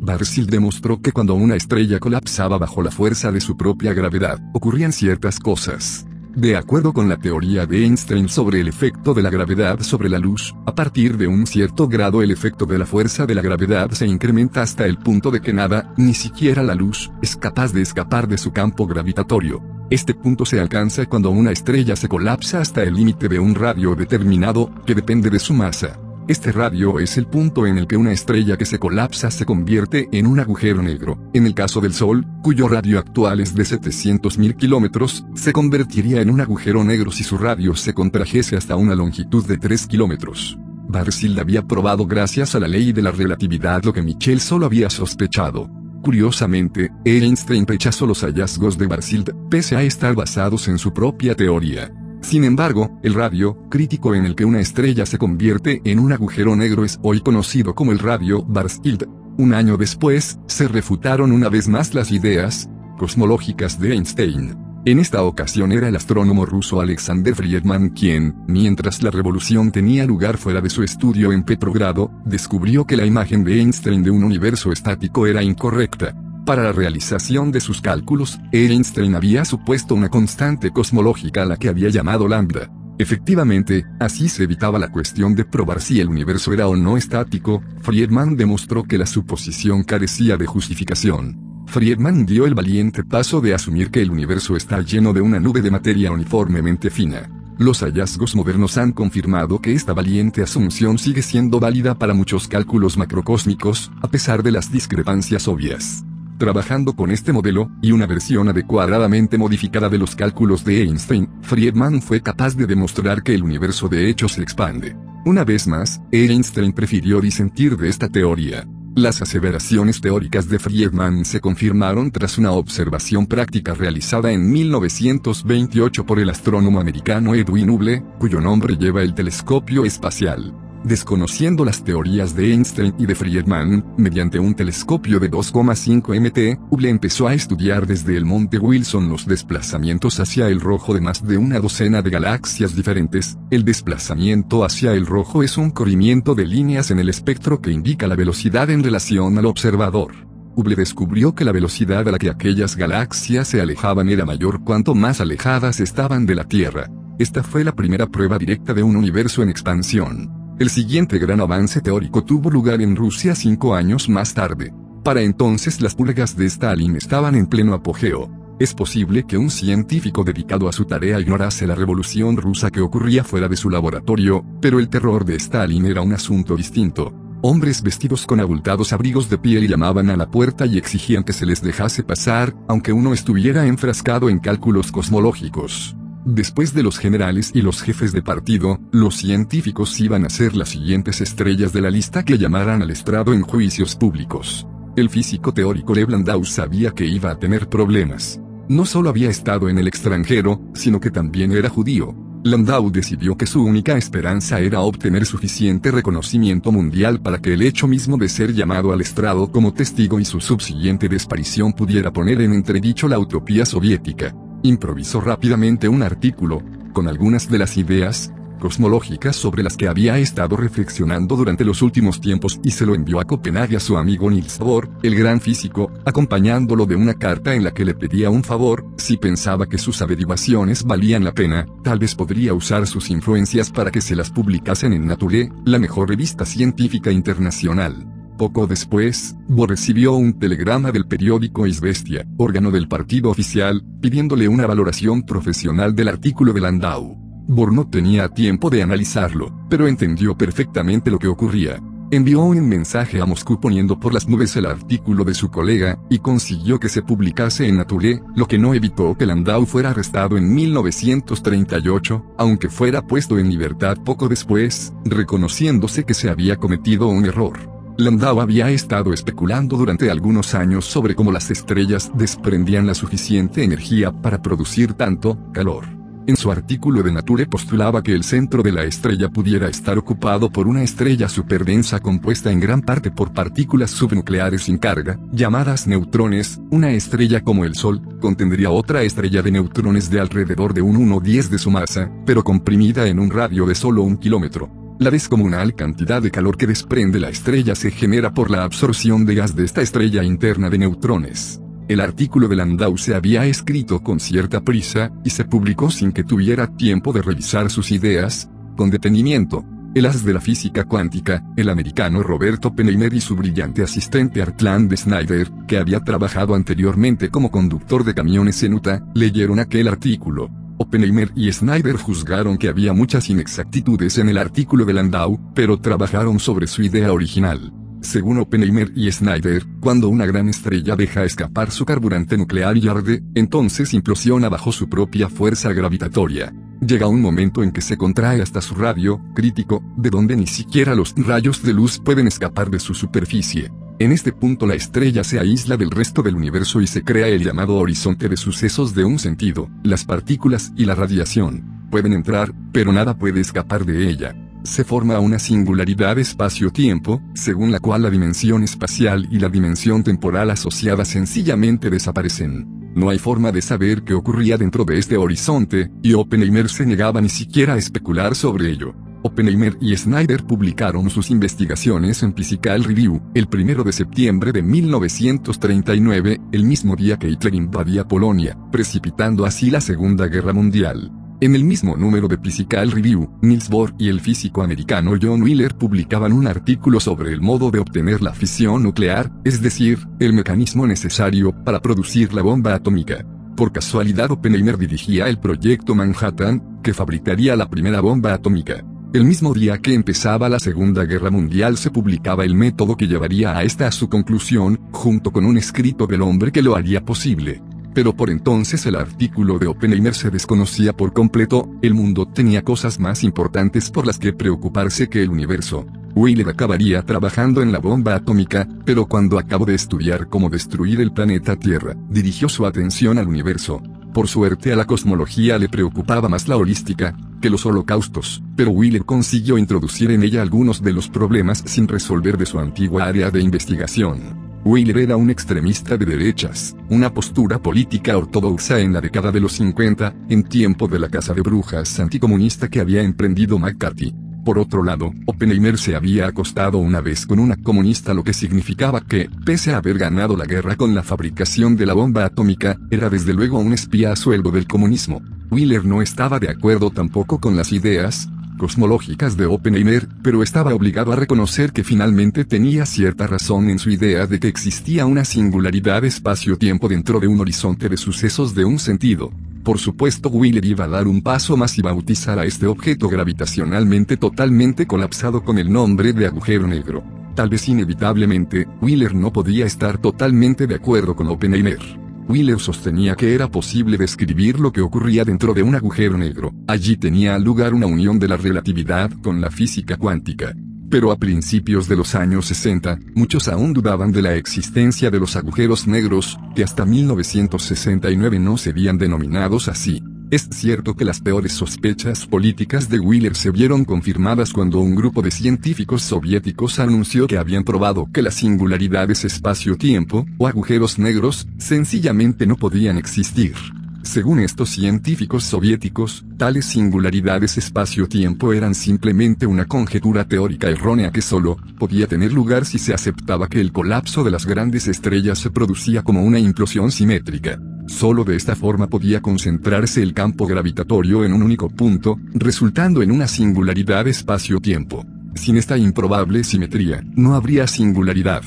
Barsil demostró que cuando una estrella colapsaba bajo la fuerza de su propia gravedad, ocurrían ciertas cosas. De acuerdo con la teoría de Einstein sobre el efecto de la gravedad sobre la luz, a partir de un cierto grado el efecto de la fuerza de la gravedad se incrementa hasta el punto de que nada, ni siquiera la luz, es capaz de escapar de su campo gravitatorio. Este punto se alcanza cuando una estrella se colapsa hasta el límite de un radio determinado, que depende de su masa. Este radio es el punto en el que una estrella que se colapsa se convierte en un agujero negro. En el caso del Sol, cuyo radio actual es de 700.000 kilómetros, se convertiría en un agujero negro si su radio se contrajese hasta una longitud de 3 kilómetros. Barsild había probado gracias a la ley de la relatividad lo que Michel solo había sospechado. Curiosamente, Einstein rechazó los hallazgos de Barsild, pese a estar basados en su propia teoría. Sin embargo, el radio, crítico en el que una estrella se convierte en un agujero negro es hoy conocido como el radio Barstild. Un año después, se refutaron una vez más las ideas cosmológicas de Einstein. En esta ocasión era el astrónomo ruso Alexander Friedman quien, mientras la revolución tenía lugar fuera de su estudio en Petrogrado, descubrió que la imagen de Einstein de un universo estático era incorrecta. Para la realización de sus cálculos, Einstein había supuesto una constante cosmológica a la que había lambda. lambda. Efectivamente, así se evitaba la cuestión de probar si el universo era o no estático, Friedman demostró que la suposición carecía de justificación. Friedman dio el valiente paso de asumir que el universo está lleno de una nube de materia uniformemente fina. Los hallazgos modernos han confirmado que esta valiente asunción sigue siendo válida para muchos cálculos macrocósmicos, a pesar de las discrepancias obvias. Trabajando con este modelo, y una versión adecuadamente modificada de los cálculos de Einstein, Friedman fue capaz de demostrar que el universo de hecho se expande. Una vez más, Einstein prefirió disentir de esta teoría. Las aseveraciones teóricas de Friedman se confirmaron tras una observación práctica realizada en 1928 por el astrónomo americano Edwin Hubble, cuyo nombre lleva el telescopio espacial. Desconociendo las teorías de Einstein y de Friedman, mediante un telescopio de 2,5 mt, Hubble empezó a estudiar desde el monte Wilson los desplazamientos hacia el rojo de más de una docena de galaxias diferentes. El desplazamiento hacia el rojo es un corrimiento de líneas en el espectro que indica la velocidad en relación al observador. Hubble descubrió que la velocidad a la que aquellas galaxias se alejaban era mayor cuanto más alejadas estaban de la Tierra. Esta fue la primera prueba directa de un universo en expansión. El siguiente gran avance teórico tuvo lugar en Rusia cinco años más tarde. Para entonces las pulgas de Stalin estaban en pleno apogeo. Es posible que un científico dedicado a su tarea ignorase la revolución rusa que ocurría fuera de su laboratorio, pero el terror de Stalin era un asunto distinto. Hombres vestidos con abultados abrigos de piel llamaban a la puerta y exigían que se les dejase pasar, aunque uno estuviera enfrascado en cálculos cosmológicos. Después de los generales y los jefes de partido, los científicos iban a ser las siguientes estrellas de la lista que llamaran al estrado en juicios públicos. El físico teórico Lev Landau sabía que iba a tener problemas. No solo había estado en el extranjero, sino que también era judío. Landau decidió que su única esperanza era obtener suficiente reconocimiento mundial para que el hecho mismo de ser llamado al estrado como testigo y su subsiguiente desaparición pudiera poner en entredicho la utopía soviética. Improvisó rápidamente un artículo, con algunas de las ideas cosmológicas sobre las que había estado reflexionando durante los últimos tiempos y se lo envió a Copenhague a su amigo Niels Bohr, el gran físico, acompañándolo de una carta en la que le pedía un favor, si pensaba que sus averiguaciones valían la pena, tal vez podría usar sus influencias para que se las publicasen en Nature, la mejor revista científica internacional. Poco después, Bo recibió un telegrama del periódico Isvestia, órgano del partido oficial, pidiéndole una valoración profesional del artículo de Landau. Bor no tenía tiempo de analizarlo, pero entendió perfectamente lo que ocurría. Envió un mensaje a Moscú poniendo por las nubes el artículo de su colega, y consiguió que se publicase en Nature, lo que no evitó que Landau fuera arrestado en 1938, aunque fuera puesto en libertad poco después, reconociéndose que se había cometido un error. Landau había estado especulando durante algunos años sobre cómo las estrellas desprendían la suficiente energía para producir tanto calor. En su artículo de Nature postulaba que el centro de la estrella pudiera estar ocupado por una estrella superdensa compuesta en gran parte por partículas subnucleares sin carga, llamadas neutrones, una estrella como el Sol, contendría otra estrella de neutrones de alrededor de un 1-10 de su masa, pero comprimida en un radio de solo un kilómetro. La descomunal cantidad de calor que desprende la estrella se genera por la absorción de gas de esta estrella interna de neutrones. El artículo de Landau se había escrito con cierta prisa, y se publicó sin que tuviera tiempo de revisar sus ideas, con detenimiento. El as de la física cuántica, el americano Roberto Oppenheimer y su brillante asistente Artland Snyder, que había trabajado anteriormente como conductor de camiones en Utah, leyeron aquel artículo. Oppenheimer y Snyder juzgaron que había muchas inexactitudes en el artículo de Landau, pero trabajaron sobre su idea original. Según Oppenheimer y Snyder, cuando una gran estrella deja escapar su carburante nuclear y arde, entonces implosiona bajo su propia fuerza gravitatoria. Llega un momento en que se contrae hasta su radio crítico, de donde ni siquiera los rayos de luz pueden escapar de su superficie. En este punto la estrella se aísla del resto del universo y se crea el llamado horizonte de sucesos de un sentido, las partículas y la radiación. Pueden entrar, pero nada puede escapar de ella. Se forma una singularidad espacio-tiempo, según la cual la dimensión espacial y la dimensión temporal asociadas sencillamente desaparecen. No hay forma de saber qué ocurría dentro de este horizonte, y Oppenheimer se negaba ni siquiera a especular sobre ello. Oppenheimer y Snyder publicaron sus investigaciones en Physical Review, el 1 de septiembre de 1939, el mismo día que Hitler invadía Polonia, precipitando así la Segunda Guerra Mundial. En el mismo número de Physical Review, Niels Bohr y el físico americano John Wheeler publicaban un artículo sobre el modo de obtener la fisión nuclear, es decir, el mecanismo necesario para producir la bomba atómica. Por casualidad Oppenheimer dirigía el proyecto Manhattan, que fabricaría la primera bomba atómica. El mismo día que empezaba la Segunda Guerra Mundial se publicaba el método que llevaría a esta a su conclusión, junto con un escrito del hombre que lo haría posible. Pero por entonces el artículo de Oppenheimer se desconocía por completo, el mundo tenía cosas más importantes por las que preocuparse que el universo. Wheeler acabaría trabajando en la bomba atómica, pero cuando acabó de estudiar cómo destruir el planeta Tierra, dirigió su atención al universo. Por suerte a la cosmología le preocupaba más la holística, que los holocaustos, pero Wheeler consiguió introducir en ella algunos de los problemas sin resolver de su antigua área de investigación. Wheeler era un extremista de derechas, una postura política ortodoxa en la década de los 50, en tiempo de la caza de brujas anticomunista que había emprendido McCarthy. Por otro lado, Oppenheimer se había acostado una vez con una comunista lo que significaba que, pese a haber ganado la guerra con la fabricación de la bomba atómica, era desde luego un espía a sueldo del comunismo. Wheeler no estaba de acuerdo tampoco con las ideas cosmológicas de Oppenheimer, pero estaba obligado a reconocer que finalmente tenía cierta razón en su idea de que existía una singularidad espacio-tiempo dentro de un horizonte de sucesos de un sentido. Por supuesto Wheeler iba a dar un paso más y bautizar a este objeto gravitacionalmente totalmente colapsado con el nombre de agujero negro. Tal vez inevitablemente, Wheeler no podía estar totalmente de acuerdo con Oppenheimer. Wheeler sostenía que era posible describir lo que ocurría dentro de un agujero negro. Allí tenía lugar una unión de la relatividad con la física cuántica. Pero a principios de los años 60, muchos aún dudaban de la existencia de los agujeros negros, que hasta 1969 no serían denominados así. Es cierto que las peores sospechas políticas de Wheeler se vieron confirmadas cuando un grupo de científicos soviéticos anunció que habían probado que las singularidades espacio-tiempo, o agujeros negros, sencillamente no podían existir. Según estos científicos soviéticos, tales singularidades espacio-tiempo eran simplemente una conjetura teórica errónea que solo podía tener lugar si se aceptaba que el colapso de las grandes estrellas se producía como una implosión simétrica. Solo de esta forma podía concentrarse el campo gravitatorio en un único punto, resultando en una singularidad espacio-tiempo. Sin esta improbable simetría, no habría singularidad.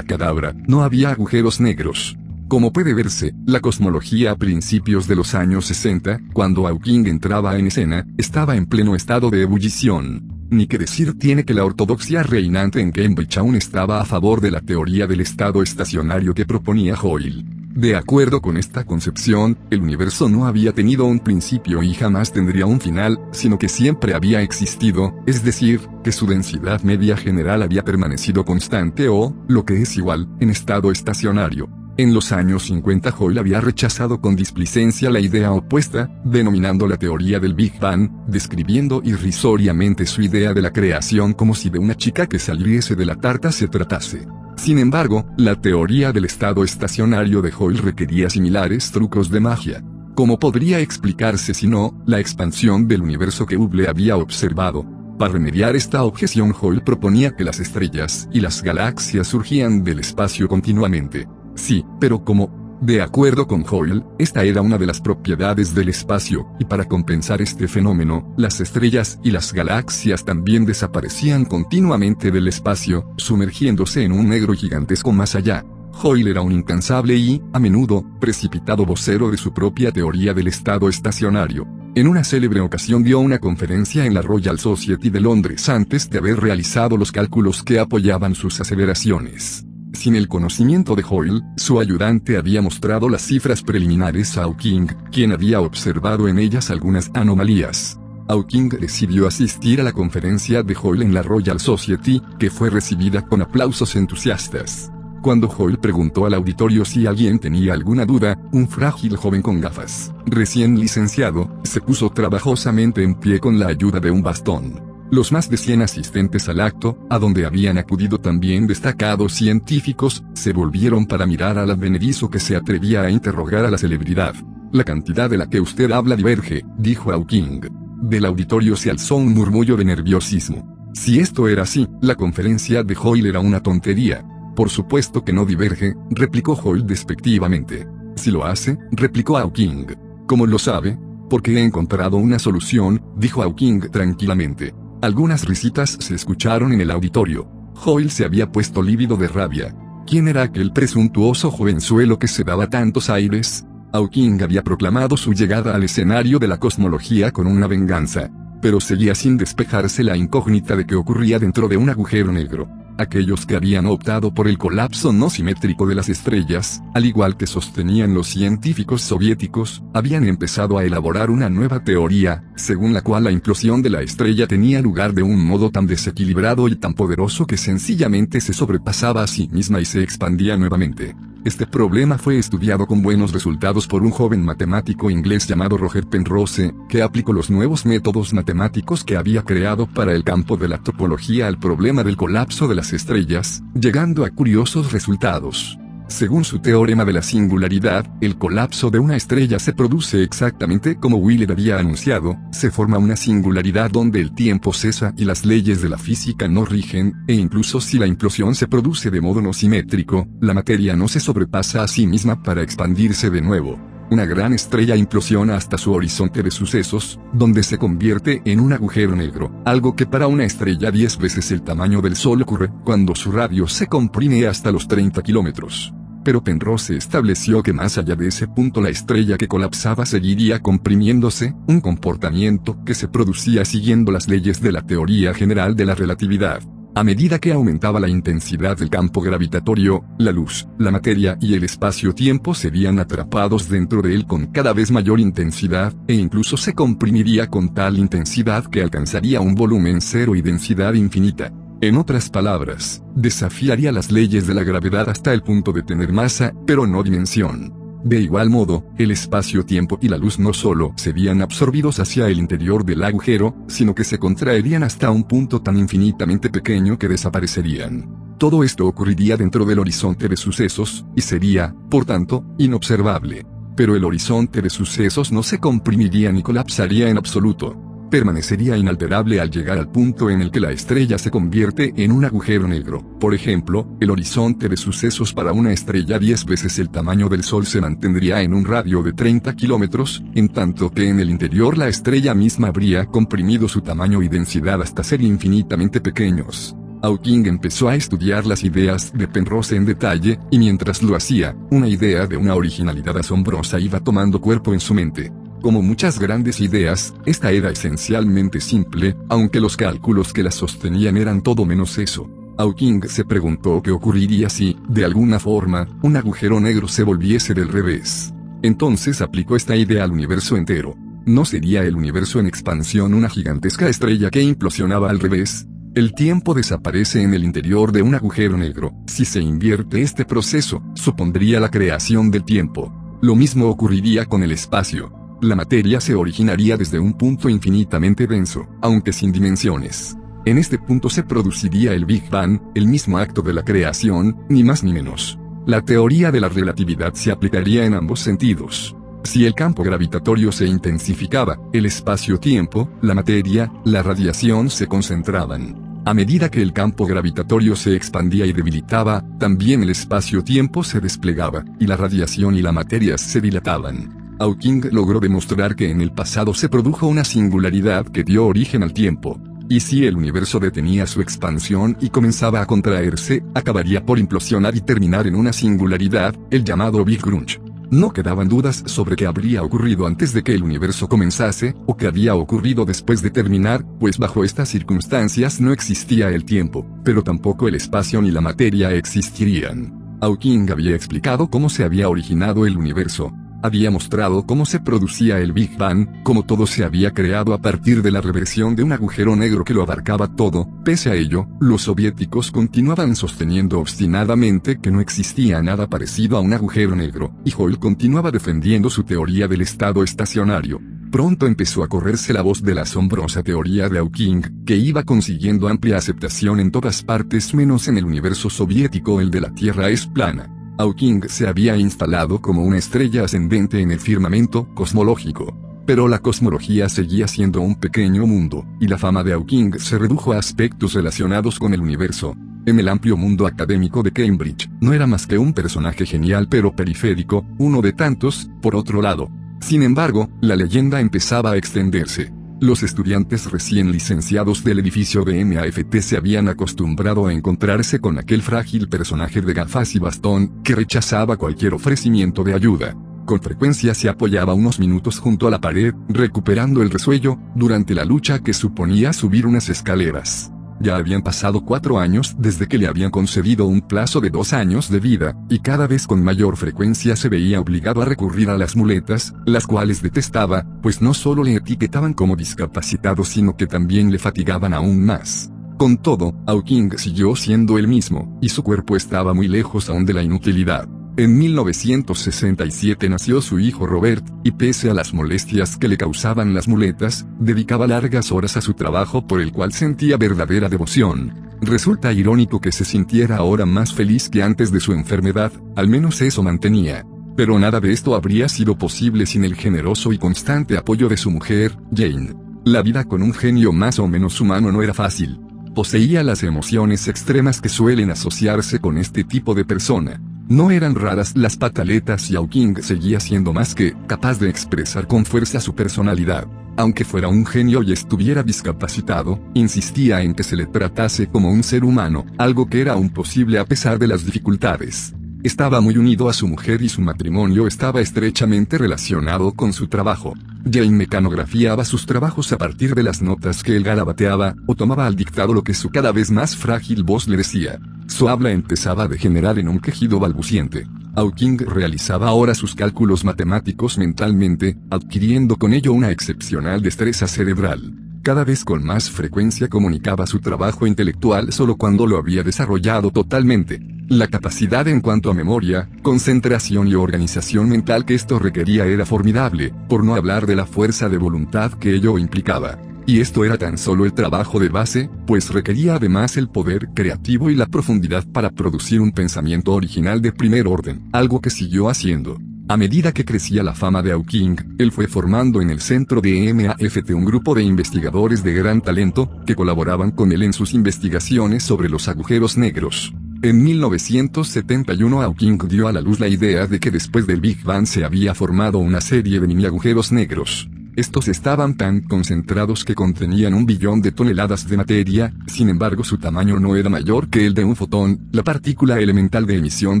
cadabra, no había agujeros negros. Como puede verse, la cosmología a principios de los años 60, cuando Hawking entraba en escena, estaba en pleno estado de ebullición. Ni que decir tiene que la ortodoxia reinante en Cambridge aún estaba a favor de la teoría del estado estacionario que proponía Hoyle. De acuerdo con esta concepción, el universo no había tenido un principio y jamás tendría un final, sino que siempre había existido, es decir, que su densidad media general había permanecido constante o, lo que es igual, en estado estacionario. En los años 50 Hoyle había rechazado con displicencia la idea opuesta, denominando la teoría del Big Bang, describiendo irrisoriamente su idea de la creación como si de una chica que saliese de la tarta se tratase. Sin embargo, la teoría del estado estacionario de Hoyle requería similares trucos de magia. ¿Cómo podría explicarse si no, la expansión del universo que Hubble había observado? Para remediar esta objeción Hoyle proponía que las estrellas y las galaxias surgían del espacio continuamente. Sí, pero como de acuerdo con Hoyle, esta era una de las propiedades del espacio, y para compensar este fenómeno, las estrellas y las galaxias también desaparecían continuamente del espacio, sumergiéndose en un negro gigantesco más allá. Hoyle era un incansable y, a menudo, precipitado vocero de su propia teoría del estado estacionario. En una célebre ocasión dio una conferencia en la Royal Society de Londres antes de haber realizado los cálculos que apoyaban sus aseveraciones. Sin el conocimiento de Hoyle, su ayudante había mostrado las cifras preliminares a Hawking, quien había observado en ellas algunas anomalías. Hawking decidió asistir a la conferencia de Hoyle en la Royal Society, que fue recibida con aplausos entusiastas. Cuando Hoyle preguntó al auditorio si alguien tenía alguna duda, un frágil joven con gafas, recién licenciado, se puso trabajosamente en pie con la ayuda de un bastón. Los más de 100 asistentes al acto, a donde habían acudido también destacados científicos, se volvieron para mirar al advenedizo que se atrevía a interrogar a la celebridad. La cantidad de la que usted habla diverge, dijo Hawking. Del auditorio se alzó un murmullo de nerviosismo. Si esto era así, la conferencia de Hoyle era una tontería. Por supuesto que no diverge, replicó Hoyle despectivamente. Si lo hace, replicó Hawking. ¿Cómo lo sabe? Porque he encontrado una solución, dijo Hawking tranquilamente. Algunas risitas se escucharon en el auditorio. Hoyle se había puesto lívido de rabia. ¿Quién era aquel presuntuoso jovenzuelo que se daba tantos aires? Hawking había proclamado su llegada al escenario de la cosmología con una venganza. Pero seguía sin despejarse la incógnita de qué ocurría dentro de un agujero negro. Aquellos que habían optado por el colapso no simétrico de las estrellas, al igual que sostenían los científicos soviéticos, habían empezado a elaborar una nueva teoría, según la cual la implosión de la estrella tenía lugar de un modo tan desequilibrado y tan poderoso que sencillamente se sobrepasaba a sí misma y se expandía nuevamente. Este problema fue estudiado con buenos resultados por un joven matemático inglés llamado Roger Penrose, que aplicó los nuevos métodos matemáticos que había creado para el campo de la topología al problema del colapso de las estrellas, llegando a curiosos resultados. Según su teorema de la singularidad, el colapso de una estrella se produce exactamente como Wheeler había anunciado, se forma una singularidad donde el tiempo cesa y las leyes de la física no rigen, e incluso si la implosión se produce de modo no simétrico, la materia no se sobrepasa a sí misma para expandirse de nuevo. Una gran estrella implosiona hasta su horizonte de sucesos, donde se convierte en un agujero negro, algo que para una estrella 10 veces el tamaño del Sol ocurre cuando su radio se comprime hasta los 30 kilómetros. Pero Penrose estableció que más allá de ese punto la estrella que colapsaba seguiría comprimiéndose, un comportamiento que se producía siguiendo las leyes de la teoría general de la relatividad. A medida que aumentaba la intensidad del campo gravitatorio, la luz, la materia y el espacio-tiempo serían atrapados dentro de él con cada vez mayor intensidad, e incluso se comprimiría con tal intensidad que alcanzaría un volumen cero y densidad infinita. En otras palabras, desafiaría las leyes de la gravedad hasta el punto de tener masa, pero no dimensión. De igual modo, el espacio-tiempo y la luz no solo serían absorbidos hacia el interior del agujero, sino que se contraerían hasta un punto tan infinitamente pequeño que desaparecerían. Todo esto ocurriría dentro del horizonte de sucesos, y sería, por tanto, inobservable. Pero el horizonte de sucesos no se comprimiría ni colapsaría en absoluto permanecería inalterable al llegar al punto en el que la estrella se convierte en un agujero negro. Por ejemplo, el horizonte de sucesos para una estrella 10 veces el tamaño del Sol se mantendría en un radio de 30 kilómetros, en tanto que en el interior la estrella misma habría comprimido su tamaño y densidad hasta ser infinitamente pequeños. Hawking empezó a estudiar las ideas de Penrose en detalle, y mientras lo hacía, una idea de una originalidad asombrosa iba tomando cuerpo en su mente. Como muchas grandes ideas, esta era esencialmente simple, aunque los cálculos que la sostenían eran todo menos eso. Hawking se preguntó qué ocurriría si, de alguna forma, un agujero negro se volviese del revés. Entonces aplicó esta idea al universo entero. ¿No sería el universo en expansión una gigantesca estrella que implosionaba al revés? El tiempo desaparece en el interior de un agujero negro. Si se invierte este proceso, supondría la creación del tiempo. Lo mismo ocurriría con el espacio. La materia se originaría desde un punto infinitamente denso, aunque sin dimensiones. En este punto se produciría el Big Bang, el mismo acto de la creación, ni más ni menos. La teoría de la relatividad se aplicaría en ambos sentidos. Si el campo gravitatorio se intensificaba, el espacio-tiempo, la materia, la radiación se concentraban. A medida que el campo gravitatorio se expandía y debilitaba, también el espacio-tiempo se desplegaba, y la radiación y la materia se dilataban. Hawking logró demostrar que en el pasado se produjo una singularidad que dio origen al tiempo. Y si el universo detenía su expansión y comenzaba a contraerse, acabaría por implosionar y terminar en una singularidad, el llamado Big Crunch. No quedaban dudas sobre qué habría ocurrido antes de que el universo comenzase, o qué había ocurrido después de terminar, pues bajo estas circunstancias no existía el tiempo, pero tampoco el espacio ni la materia existirían. Hawking había explicado cómo se había originado el universo, había mostrado cómo se producía el Big Bang, cómo todo se había creado a partir de la reversión de un agujero negro que lo abarcaba todo, pese a ello, los soviéticos continuaban sosteniendo obstinadamente que no existía nada parecido a un agujero negro, y Hall continuaba defendiendo su teoría del estado estacionario. Pronto empezó a correrse la voz de la asombrosa teoría de Hawking, que iba consiguiendo amplia aceptación en todas partes menos en el universo soviético el de la Tierra es plana. Hawking se había instalado como una estrella ascendente en el firmamento cosmológico. Pero la cosmología seguía siendo un pequeño mundo, y la fama de Hawking se redujo a aspectos relacionados con el universo. En el amplio mundo académico de Cambridge, no era más que un personaje genial pero periférico, uno de tantos, por otro lado. Sin embargo, la leyenda empezaba a extenderse. Los estudiantes recién licenciados del edificio de MAFT se habían acostumbrado a encontrarse con aquel frágil personaje de gafas y bastón, que rechazaba cualquier ofrecimiento de ayuda. Con frecuencia se apoyaba unos minutos junto a la pared, recuperando el resuello, durante la lucha que suponía subir unas escaleras. Ya habían pasado cuatro años desde que le habían concedido un plazo de dos años de vida, y cada vez con mayor frecuencia se veía obligado a recurrir a las muletas, las cuales detestaba, pues no solo le etiquetaban como discapacitado sino que también le fatigaban aún más. Con todo, Hawking siguió siendo el mismo, y su cuerpo estaba muy lejos aún de la inutilidad. En 1967 nació su hijo Robert, y pese a las molestias que le causaban las muletas, dedicaba largas horas a su trabajo por el cual sentía verdadera devoción. Resulta irónico que se sintiera ahora más feliz que antes de su enfermedad, al menos eso mantenía. Pero nada de esto habría sido posible sin el generoso y constante apoyo de su mujer, Jane. La vida con un genio más o menos humano no era fácil. Poseía las emociones extremas que suelen asociarse con este tipo de persona. No eran raras las pataletas y Hawking seguía siendo más que capaz de expresar con fuerza su personalidad. Aunque fuera un genio y estuviera discapacitado, insistía en que se le tratase como un ser humano, algo que era aún posible a pesar de las dificultades. Estaba muy unido a su mujer y su matrimonio estaba estrechamente relacionado con su trabajo. Jane mecanografiaba sus trabajos a partir de las notas que él garabateaba, o tomaba al dictado lo que su cada vez más frágil voz le decía. Su habla empezaba a degenerar en un quejido balbuciente. Hawking realizaba ahora sus cálculos matemáticos mentalmente, adquiriendo con ello una excepcional destreza cerebral. Cada vez con más frecuencia comunicaba su trabajo intelectual solo cuando lo había desarrollado totalmente. La capacidad en cuanto a memoria, concentración y organización mental que esto requería era formidable, por no hablar de la fuerza de voluntad que ello implicaba. Y esto era tan solo el trabajo de base, pues requería además el poder creativo y la profundidad para producir un pensamiento original de primer orden, algo que siguió haciendo. A medida que crecía la fama de Hawking, él fue formando en el centro de MAFT un grupo de investigadores de gran talento, que colaboraban con él en sus investigaciones sobre los agujeros negros. En 1971 Hawking dio a la luz la idea de que después del Big Bang se había formado una serie de mini agujeros negros. Estos estaban tan concentrados que contenían un billón de toneladas de materia, sin embargo su tamaño no era mayor que el de un fotón, la partícula elemental de emisión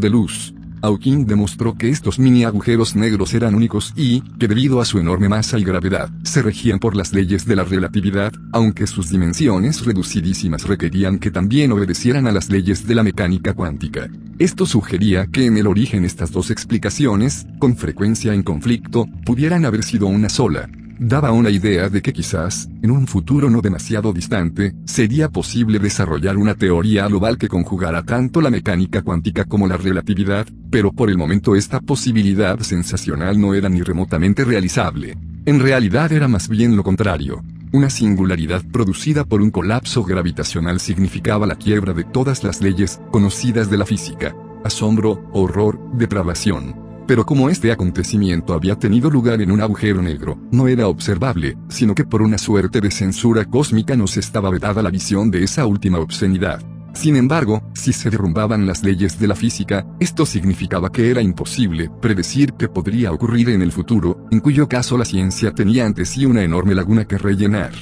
de luz. Hawking demostró que estos mini agujeros negros eran únicos y, que debido a su enorme masa y gravedad, se regían por las leyes de la relatividad, aunque sus dimensiones reducidísimas requerían que también obedecieran a las leyes de la mecánica cuántica. Esto sugería que en el origen estas dos explicaciones, con frecuencia en conflicto, pudieran haber sido una sola, daba una idea de que quizás, en un futuro no demasiado distante, sería posible desarrollar una teoría global que conjugara tanto la mecánica cuántica como la relatividad, pero por el momento esta posibilidad sensacional no era ni remotamente realizable. En realidad era más bien lo contrario. Una singularidad producida por un colapso gravitacional significaba la quiebra de todas las leyes conocidas de la física. Asombro, horror, depravación. Pero como este acontecimiento había tenido lugar en un agujero negro, no era observable, sino que por una suerte de censura cósmica nos estaba vedada la visión de esa última obscenidad. Sin embargo, si se derrumbaban las leyes de la física, esto significaba que era imposible predecir qué podría ocurrir en el futuro, en cuyo caso la ciencia tenía ante sí una enorme laguna que rellenar.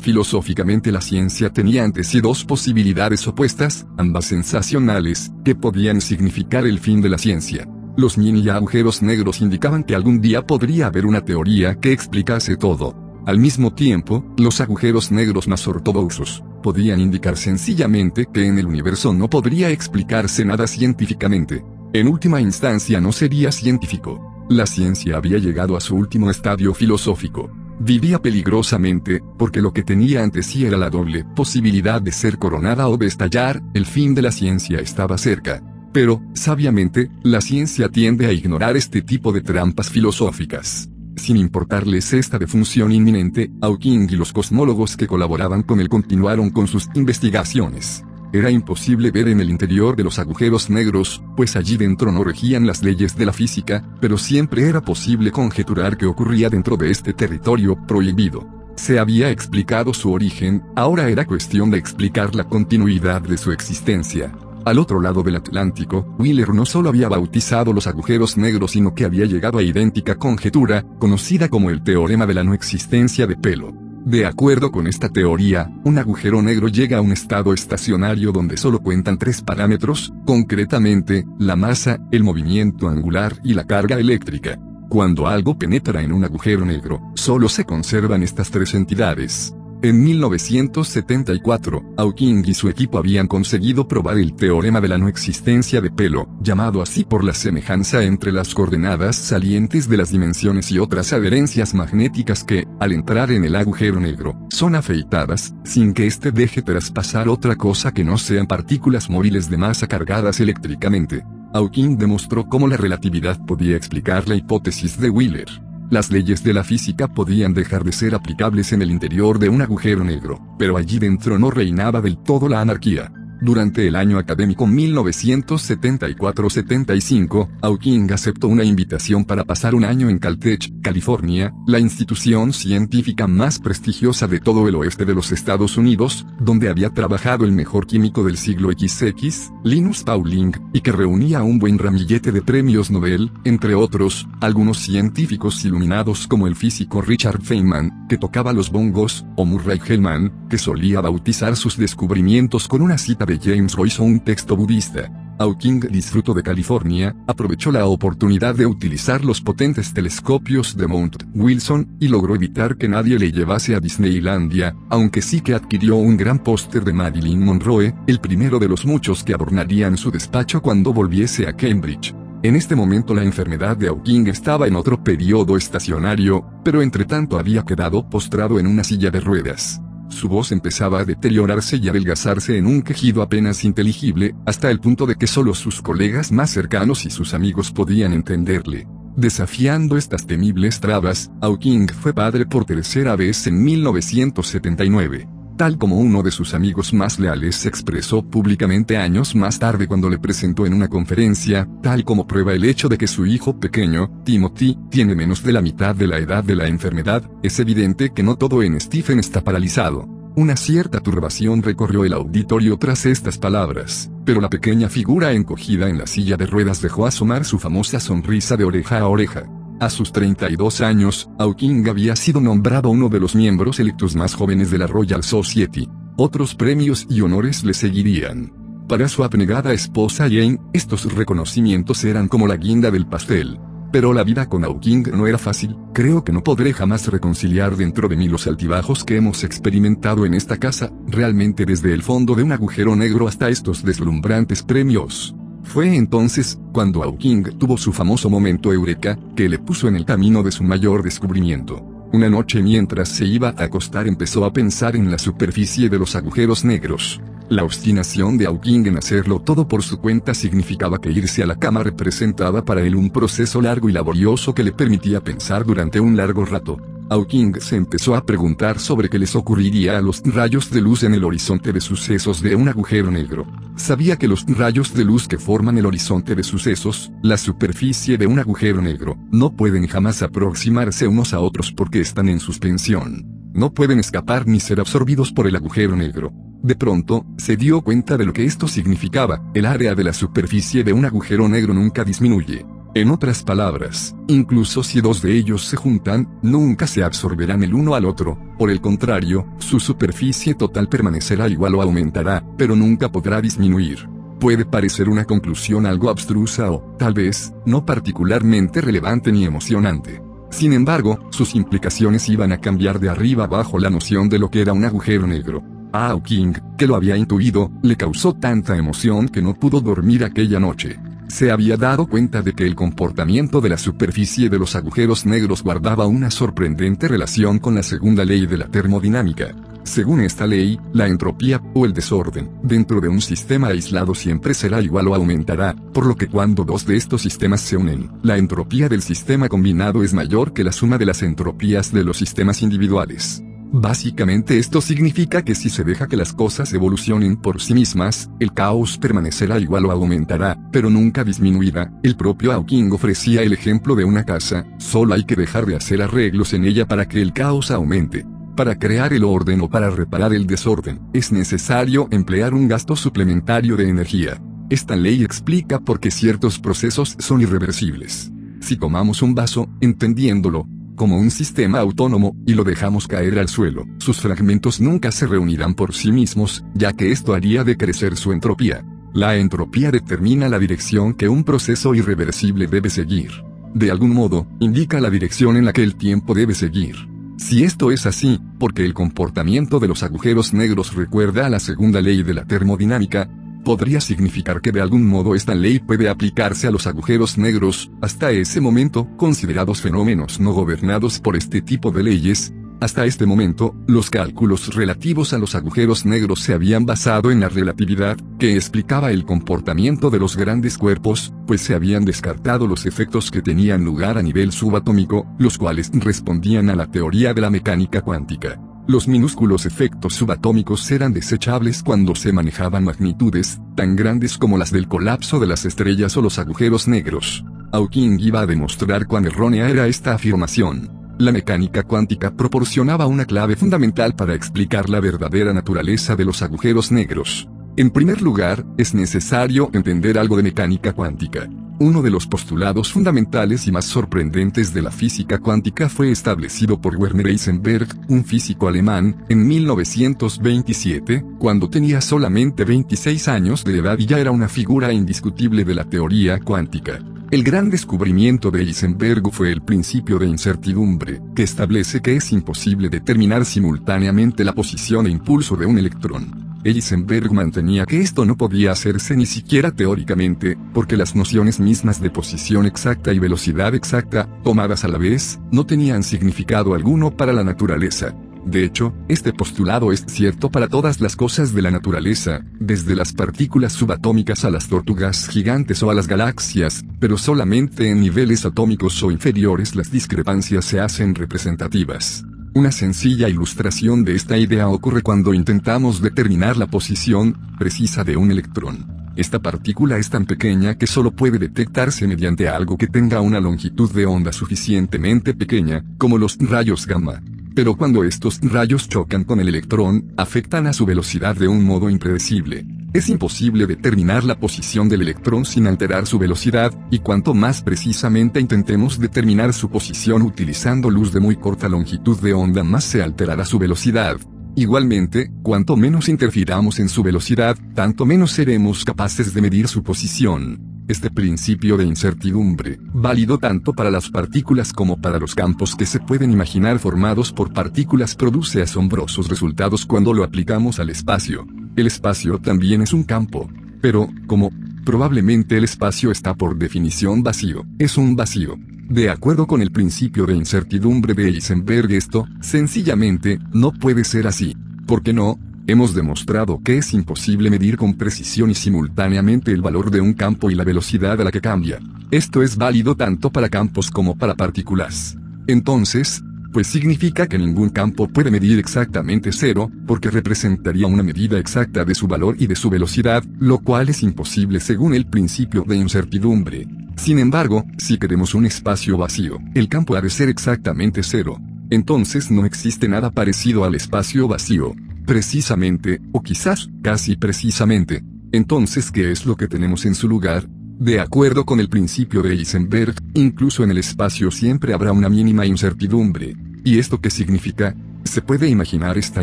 Filosóficamente la ciencia tenía ante sí dos posibilidades opuestas, ambas sensacionales, que podían significar el fin de la ciencia. Los mini agujeros negros indicaban que algún día podría haber una teoría que explicase todo. Al mismo tiempo, los agujeros negros más ortodoxos podían indicar sencillamente que en el universo no podría explicarse nada científicamente. En última instancia no sería científico. La ciencia había llegado a su último estadio filosófico. Vivía peligrosamente, porque lo que tenía ante sí era la doble posibilidad de ser coronada o de estallar, el fin de la ciencia estaba cerca. Pero, sabiamente, la ciencia tiende a ignorar este tipo de trampas filosóficas. Sin importarles esta defunción inminente, Hawking y los cosmólogos que colaboraban con él continuaron con sus investigaciones. Era imposible ver en el interior de los agujeros negros, pues allí dentro no regían las leyes de la física, pero siempre era posible conjeturar qué ocurría dentro de este territorio prohibido. Se había explicado su origen, ahora era cuestión de explicar la continuidad de su existencia. Al otro lado del Atlántico, Wheeler no solo había bautizado los agujeros negros, sino que había llegado a idéntica conjetura, conocida como el teorema de la no existencia de pelo. De acuerdo con esta teoría, un agujero negro llega a un estado estacionario donde solo cuentan tres parámetros, concretamente, la masa, el movimiento angular y la carga eléctrica. Cuando algo penetra en un agujero negro, solo se conservan estas tres entidades. En 1974, Hawking y su equipo habían conseguido probar el teorema de la no existencia de pelo, llamado así por la semejanza entre las coordenadas salientes de las dimensiones y otras adherencias magnéticas que, al entrar en el agujero negro, son afeitadas, sin que éste deje traspasar otra cosa que no sean partículas móviles de masa cargadas eléctricamente. Hawking demostró cómo la relatividad podía explicar la hipótesis de Wheeler las leyes de la física podían dejar de ser aplicables en el interior de un agujero negro, pero allí dentro no reinaba del todo la anarquía. Durante el año académico 1974-75, Hawking aceptó una invitación para pasar un año en Caltech, California, la institución científica más prestigiosa de todo el oeste de los Estados Unidos, donde había trabajado el mejor químico del siglo XX, Linus Pauling, y que reunía un buen ramillete de premios Nobel, entre otros, algunos científicos iluminados como el físico Richard Feynman, que tocaba los bongos, o Murray Hellman, que solía bautizar sus descubrimientos con una cita de James Joyce un texto budista. Hawking disfrutó de California, aprovechó la oportunidad de utilizar los potentes telescopios de Mount Wilson, y logró evitar que nadie le llevase a Disneylandia, aunque sí que adquirió un gran póster de Marilyn Monroe, el primero de los muchos que adornarían su despacho cuando volviese a Cambridge. En este momento la enfermedad de Hawking estaba en otro periodo estacionario, pero entre tanto había quedado postrado en una silla de ruedas. Su voz empezaba a deteriorarse y adelgazarse en un quejido apenas inteligible, hasta el punto de que solo sus colegas más cercanos y sus amigos podían entenderle. Desafiando estas temibles trabas, Hawking fue padre por tercera vez en 1979 tal como uno de sus amigos más leales se expresó públicamente años más tarde cuando le presentó en una conferencia, tal como prueba el hecho de que su hijo pequeño, Timothy, tiene menos de la mitad de la edad de la enfermedad, es evidente que no todo en Stephen está paralizado. Una cierta turbación recorrió el auditorio tras estas palabras, pero la pequeña figura encogida en la silla de ruedas dejó asomar su famosa sonrisa de oreja a oreja. A sus 32 años, Hawking había sido nombrado uno de los miembros electos más jóvenes de la Royal Society. Otros premios y honores le seguirían. Para su abnegada esposa Jane, estos reconocimientos eran como la guinda del pastel. Pero la vida con Hawking no era fácil, creo que no podré jamás reconciliar dentro de mí los altibajos que hemos experimentado en esta casa, realmente desde el fondo de un agujero negro hasta estos deslumbrantes premios. Fue entonces, cuando Hawking tuvo su famoso momento eureka, que le puso en el camino de su mayor descubrimiento. Una noche mientras se iba a acostar empezó a pensar en la superficie de los agujeros negros. La obstinación de Hawking en hacerlo todo por su cuenta significaba que irse a la cama representaba para él un proceso largo y laborioso que le permitía pensar durante un largo rato. Hawking se empezó a preguntar sobre qué les ocurriría a los rayos de luz en el horizonte de sucesos de un agujero negro. Sabía que los rayos de luz que forman el horizonte de sucesos, la superficie de un agujero negro, no pueden jamás aproximarse unos a otros porque están en suspensión. No pueden escapar ni ser absorbidos por el agujero negro. De pronto, se dio cuenta de lo que esto significaba, el área de la superficie de un agujero negro nunca disminuye. En otras palabras, incluso si dos de ellos se juntan, nunca se absorberán el uno al otro, por el contrario, su superficie total permanecerá igual o aumentará, pero nunca podrá disminuir. Puede parecer una conclusión algo abstrusa o, tal vez, no particularmente relevante ni emocionante. Sin embargo, sus implicaciones iban a cambiar de arriba abajo la noción de lo que era un agujero negro. A Hawking, que lo había intuido, le causó tanta emoción que no pudo dormir aquella noche se había dado cuenta de que el comportamiento de la superficie de los agujeros negros guardaba una sorprendente relación con la segunda ley de la termodinámica. Según esta ley, la entropía, o el desorden, dentro de un sistema aislado siempre será igual o aumentará, por lo que cuando dos de estos sistemas se unen, la entropía del sistema combinado es mayor que la suma de las entropías de los sistemas individuales. Básicamente esto significa que si se deja que las cosas evolucionen por sí mismas, el caos permanecerá igual o aumentará, pero nunca disminuirá. El propio Hawking ofrecía el ejemplo de una casa, solo hay que dejar de hacer arreglos en ella para que el caos aumente. Para crear el orden o para reparar el desorden, es necesario emplear un gasto suplementario de energía. Esta ley explica por qué ciertos procesos son irreversibles. Si tomamos un vaso, entendiéndolo, como un sistema autónomo, y lo dejamos caer al suelo, sus fragmentos nunca se reunirán por sí mismos, ya que esto haría decrecer su entropía. La entropía determina la dirección que un proceso irreversible debe seguir. De algún modo, indica la dirección en la que el tiempo debe seguir. Si esto es así, porque el comportamiento de los agujeros negros recuerda a la segunda ley de la termodinámica, podría significar que de algún modo esta ley puede aplicarse a los agujeros negros, hasta ese momento considerados fenómenos no gobernados por este tipo de leyes, hasta este momento, los cálculos relativos a los agujeros negros se habían basado en la relatividad, que explicaba el comportamiento de los grandes cuerpos, pues se habían descartado los efectos que tenían lugar a nivel subatómico, los cuales respondían a la teoría de la mecánica cuántica. Los minúsculos efectos subatómicos eran desechables cuando se manejaban magnitudes, tan grandes como las del colapso de las estrellas o los agujeros negros. Hawking iba a demostrar cuán errónea era esta afirmación. La mecánica cuántica proporcionaba una clave fundamental para explicar la verdadera naturaleza de los agujeros negros. En primer lugar, es necesario entender algo de mecánica cuántica. Uno de los postulados fundamentales y más sorprendentes de la física cuántica fue establecido por Werner Heisenberg, un físico alemán, en 1927, cuando tenía solamente 26 años de edad y ya era una figura indiscutible de la teoría cuántica. El gran descubrimiento de Heisenberg fue el principio de incertidumbre, que establece que es imposible determinar simultáneamente la posición e impulso de un electrón. Heisenberg mantenía que esto no podía hacerse ni siquiera teóricamente, porque las nociones mismas de posición exacta y velocidad exacta, tomadas a la vez, no tenían significado alguno para la naturaleza. De hecho, este postulado es cierto para todas las cosas de la naturaleza, desde las partículas subatómicas a las tortugas gigantes o a las galaxias, pero solamente en niveles atómicos o inferiores las discrepancias se hacen representativas. Una sencilla ilustración de esta idea ocurre cuando intentamos determinar la posición precisa de un electrón. Esta partícula es tan pequeña que solo puede detectarse mediante algo que tenga una longitud de onda suficientemente pequeña, como los rayos gamma. Pero cuando estos rayos chocan con el electrón, afectan a su velocidad de un modo impredecible. Es imposible determinar la posición del electrón sin alterar su velocidad, y cuanto más precisamente intentemos determinar su posición utilizando luz de muy corta longitud de onda más se alterará su velocidad. Igualmente, cuanto menos interfiramos en su velocidad, tanto menos seremos capaces de medir su posición. Este principio de incertidumbre, válido tanto para las partículas como para los campos que se pueden imaginar formados por partículas, produce asombrosos resultados cuando lo aplicamos al espacio. El espacio también es un campo. Pero, como, probablemente el espacio está por definición vacío, es un vacío. De acuerdo con el principio de incertidumbre de Heisenberg esto, sencillamente, no puede ser así. ¿Por qué no? Hemos demostrado que es imposible medir con precisión y simultáneamente el valor de un campo y la velocidad a la que cambia. Esto es válido tanto para campos como para partículas. Entonces, pues significa que ningún campo puede medir exactamente cero, porque representaría una medida exacta de su valor y de su velocidad, lo cual es imposible según el principio de incertidumbre. Sin embargo, si queremos un espacio vacío, el campo ha de ser exactamente cero. Entonces no existe nada parecido al espacio vacío. Precisamente, o quizás, casi precisamente. Entonces, ¿qué es lo que tenemos en su lugar? De acuerdo con el principio de Heisenberg, incluso en el espacio siempre habrá una mínima incertidumbre. ¿Y esto qué significa? Se puede imaginar esta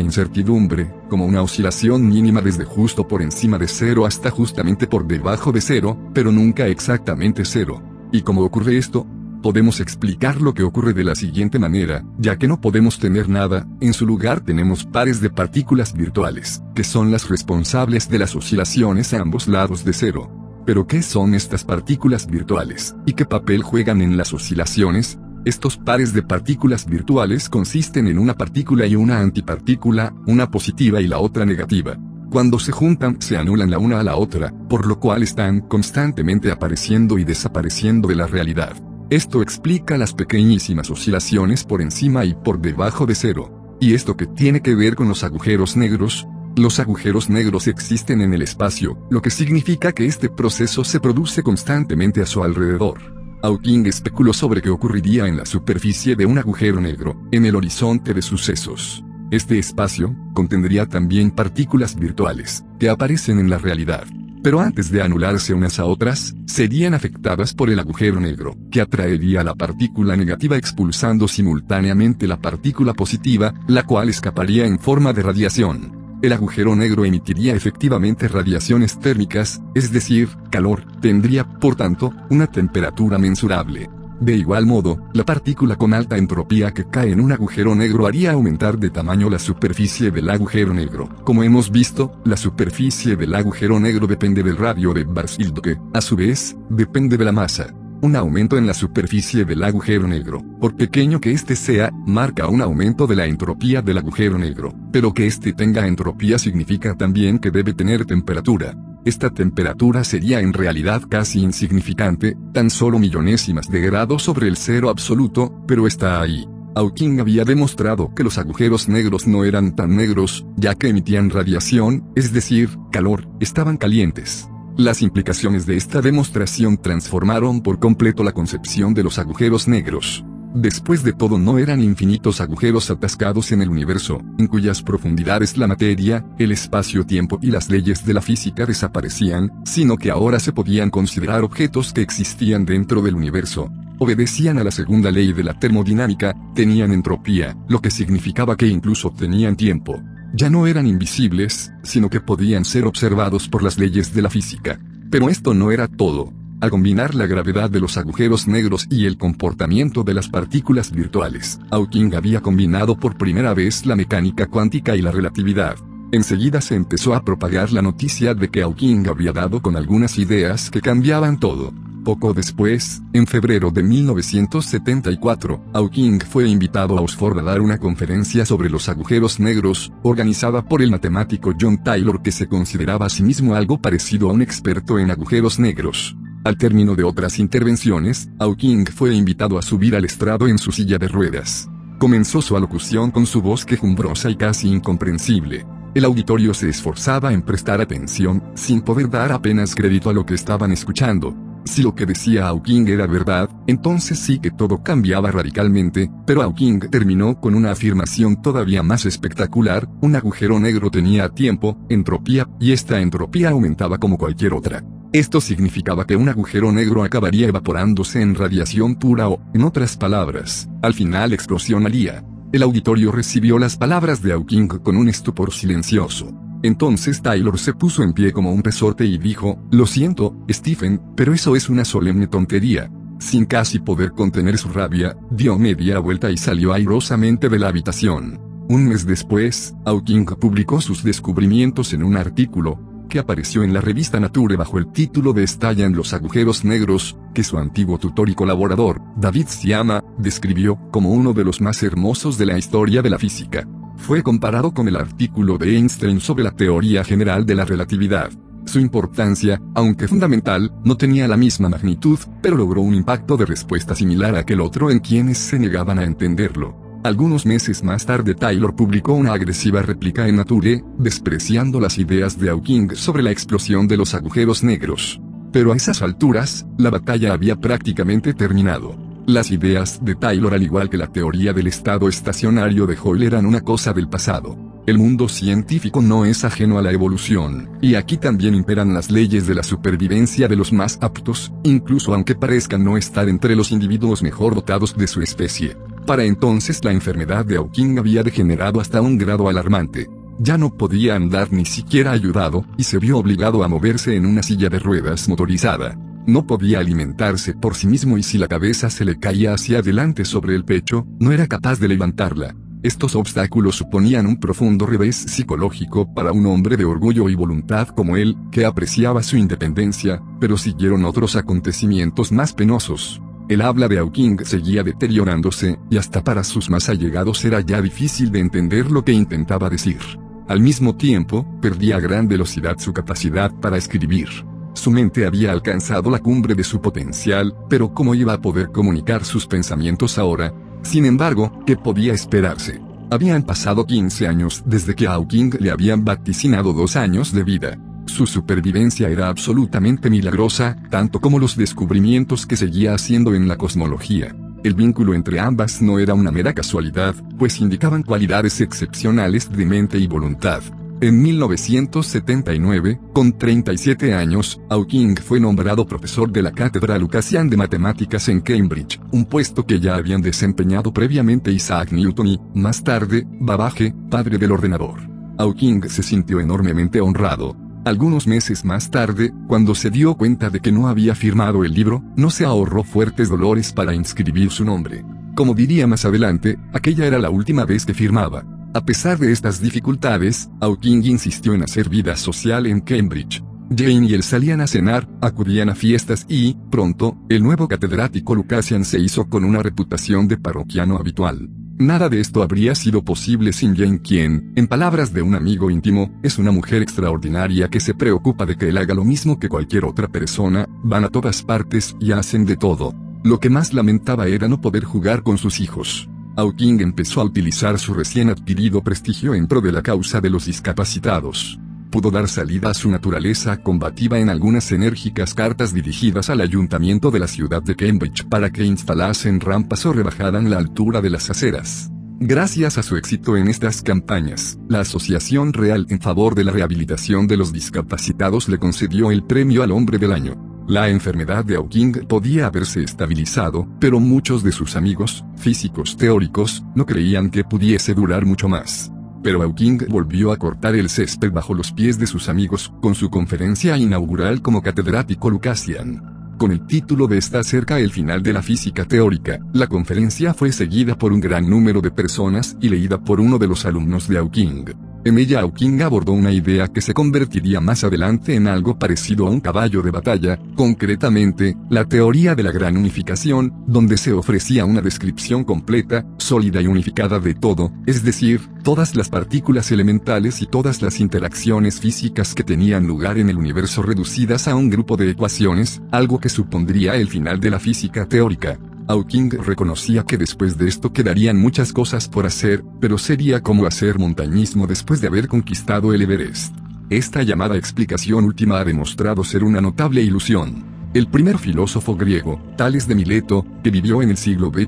incertidumbre como una oscilación mínima desde justo por encima de cero hasta justamente por debajo de cero, pero nunca exactamente cero. ¿Y cómo ocurre esto? Podemos explicar lo que ocurre de la siguiente manera, ya que no podemos tener nada, en su lugar tenemos pares de partículas virtuales, que son las responsables de las oscilaciones a ambos lados de cero. Pero ¿qué son estas partículas virtuales? ¿Y qué papel juegan en las oscilaciones? Estos pares de partículas virtuales consisten en una partícula y una antipartícula, una positiva y la otra negativa. Cuando se juntan se anulan la una a la otra, por lo cual están constantemente apareciendo y desapareciendo de la realidad. Esto explica las pequeñísimas oscilaciones por encima y por debajo de cero. Y esto que tiene que ver con los agujeros negros, los agujeros negros existen en el espacio, lo que significa que este proceso se produce constantemente a su alrededor. Hawking especuló sobre qué ocurriría en la superficie de un agujero negro, en el horizonte de sucesos. Este espacio, contendría también partículas virtuales, que aparecen en la realidad. Pero antes de anularse unas a otras, serían afectadas por el agujero negro, que atraería la partícula negativa expulsando simultáneamente la partícula positiva, la cual escaparía en forma de radiación. El agujero negro emitiría efectivamente radiaciones térmicas, es decir, calor, tendría, por tanto, una temperatura mensurable. De igual modo, la partícula con alta entropía que cae en un agujero negro haría aumentar de tamaño la superficie del agujero negro. Como hemos visto, la superficie del agujero negro depende del radio de Barfield que, a su vez, depende de la masa. Un aumento en la superficie del agujero negro, por pequeño que éste sea, marca un aumento de la entropía del agujero negro, pero que éste tenga entropía significa también que debe tener temperatura. Esta temperatura sería en realidad casi insignificante, tan solo millonésimas de grados sobre el cero absoluto, pero está ahí. Hawking había demostrado que los agujeros negros no eran tan negros, ya que emitían radiación, es decir, calor, estaban calientes. Las implicaciones de esta demostración transformaron por completo la concepción de los agujeros negros. Después de todo no eran infinitos agujeros atascados en el universo, en cuyas profundidades la materia, el espacio-tiempo y las leyes de la física desaparecían, sino que ahora se podían considerar objetos que existían dentro del universo. Obedecían a la segunda ley de la termodinámica, tenían entropía, lo que significaba que incluso tenían tiempo ya no eran invisibles, sino que podían ser observados por las leyes de la física. Pero esto no era todo. Al combinar la gravedad de los agujeros negros y el comportamiento de las partículas virtuales, Hawking había combinado por primera vez la mecánica cuántica y la relatividad. Enseguida se empezó a propagar la noticia de que Hawking había dado con algunas ideas que cambiaban todo. Poco después, en febrero de 1974, Hawking fue invitado a Oxford a dar una conferencia sobre los agujeros negros, organizada por el matemático John Taylor que se consideraba a sí mismo algo parecido a un experto en agujeros negros. Al término de otras intervenciones, Hawking fue invitado a subir al estrado en su silla de ruedas. Comenzó su alocución con su voz quejumbrosa y casi incomprensible. El auditorio se esforzaba en prestar atención, sin poder dar apenas crédito a lo que estaban escuchando. Si lo que decía Hawking era verdad, entonces sí que todo cambiaba radicalmente, pero Hawking terminó con una afirmación todavía más espectacular, un agujero negro tenía tiempo, entropía, y esta entropía aumentaba como cualquier otra. Esto significaba que un agujero negro acabaría evaporándose en radiación pura o, en otras palabras, al final explosionaría. El auditorio recibió las palabras de Hawking con un estupor silencioso. Entonces Taylor se puso en pie como un resorte y dijo, Lo siento, Stephen, pero eso es una solemne tontería. Sin casi poder contener su rabia, dio media vuelta y salió airosamente de la habitación. Un mes después, Hawking publicó sus descubrimientos en un artículo, que apareció en la revista Nature bajo el título de Estallan los agujeros negros, que su antiguo tutor y colaborador, David Siama, describió como uno de los más hermosos de la historia de la física fue comparado con el artículo de Einstein sobre la teoría general de la relatividad. Su importancia, aunque fundamental, no tenía la misma magnitud, pero logró un impacto de respuesta similar a aquel otro en quienes se negaban a entenderlo. Algunos meses más tarde Taylor publicó una agresiva réplica en Nature, despreciando las ideas de Hawking sobre la explosión de los agujeros negros. Pero a esas alturas, la batalla había prácticamente terminado. Las ideas de Taylor al igual que la teoría del estado estacionario de Hoyle eran una cosa del pasado. El mundo científico no es ajeno a la evolución, y aquí también imperan las leyes de la supervivencia de los más aptos, incluso aunque parezcan no estar entre los individuos mejor dotados de su especie. Para entonces la enfermedad de Hawking había degenerado hasta un grado alarmante. Ya no podía andar ni siquiera ayudado, y se vio obligado a moverse en una silla de ruedas motorizada. No podía alimentarse por sí mismo y si la cabeza se le caía hacia adelante sobre el pecho, no era capaz de levantarla. Estos obstáculos suponían un profundo revés psicológico para un hombre de orgullo y voluntad como él, que apreciaba su independencia, pero siguieron otros acontecimientos más penosos. El habla de Hawking seguía deteriorándose, y hasta para sus más allegados era ya difícil de entender lo que intentaba decir. Al mismo tiempo, perdía a gran velocidad su capacidad para escribir. Su mente había alcanzado la cumbre de su potencial, pero ¿cómo iba a poder comunicar sus pensamientos ahora? Sin embargo, ¿qué podía esperarse? Habían pasado 15 años desde que a Hawking le habían vaticinado dos años de vida. Su supervivencia era absolutamente milagrosa, tanto como los descubrimientos que seguía haciendo en la cosmología. El vínculo entre ambas no era una mera casualidad, pues indicaban cualidades excepcionales de mente y voluntad. En 1979, con 37 años, Hawking fue nombrado profesor de la Cátedra Lucasian de Matemáticas en Cambridge, un puesto que ya habían desempeñado previamente Isaac Newton y, más tarde, Babbage, padre del ordenador. Hawking se sintió enormemente honrado, algunos meses más tarde, cuando se dio cuenta de que no había firmado el libro, no se ahorró fuertes dolores para inscribir su nombre. Como diría más adelante, aquella era la última vez que firmaba. A pesar de estas dificultades, Hawking insistió en hacer vida social en Cambridge. Jane y él salían a cenar, acudían a fiestas y, pronto, el nuevo catedrático Lucasian se hizo con una reputación de parroquiano habitual. Nada de esto habría sido posible sin Jane quien, en palabras de un amigo íntimo, es una mujer extraordinaria que se preocupa de que él haga lo mismo que cualquier otra persona, van a todas partes y hacen de todo. Lo que más lamentaba era no poder jugar con sus hijos. Hawking empezó a utilizar su recién adquirido prestigio en pro de la causa de los discapacitados pudo dar salida a su naturaleza combativa en algunas enérgicas cartas dirigidas al ayuntamiento de la ciudad de Cambridge para que instalasen rampas o rebajaran la altura de las aceras. Gracias a su éxito en estas campañas, la Asociación Real en favor de la rehabilitación de los discapacitados le concedió el premio al hombre del año. La enfermedad de Hawking podía haberse estabilizado, pero muchos de sus amigos, físicos teóricos, no creían que pudiese durar mucho más. Pero Hawking volvió a cortar el césped bajo los pies de sus amigos, con su conferencia inaugural como catedrático Lucasian. Con el título de Está cerca el final de la física teórica, la conferencia fue seguida por un gran número de personas y leída por uno de los alumnos de Hawking. En ella Hawking abordó una idea que se convertiría más adelante en algo parecido a un caballo de batalla, concretamente, la teoría de la gran unificación, donde se ofrecía una descripción completa, sólida y unificada de todo, es decir, todas las partículas elementales y todas las interacciones físicas que tenían lugar en el universo reducidas a un grupo de ecuaciones, algo que supondría el final de la física teórica. Hawking reconocía que después de esto quedarían muchas cosas por hacer, pero sería como hacer montañismo después de haber conquistado el Everest. Esta llamada explicación última ha demostrado ser una notable ilusión. El primer filósofo griego, Tales de Mileto, que vivió en el siglo B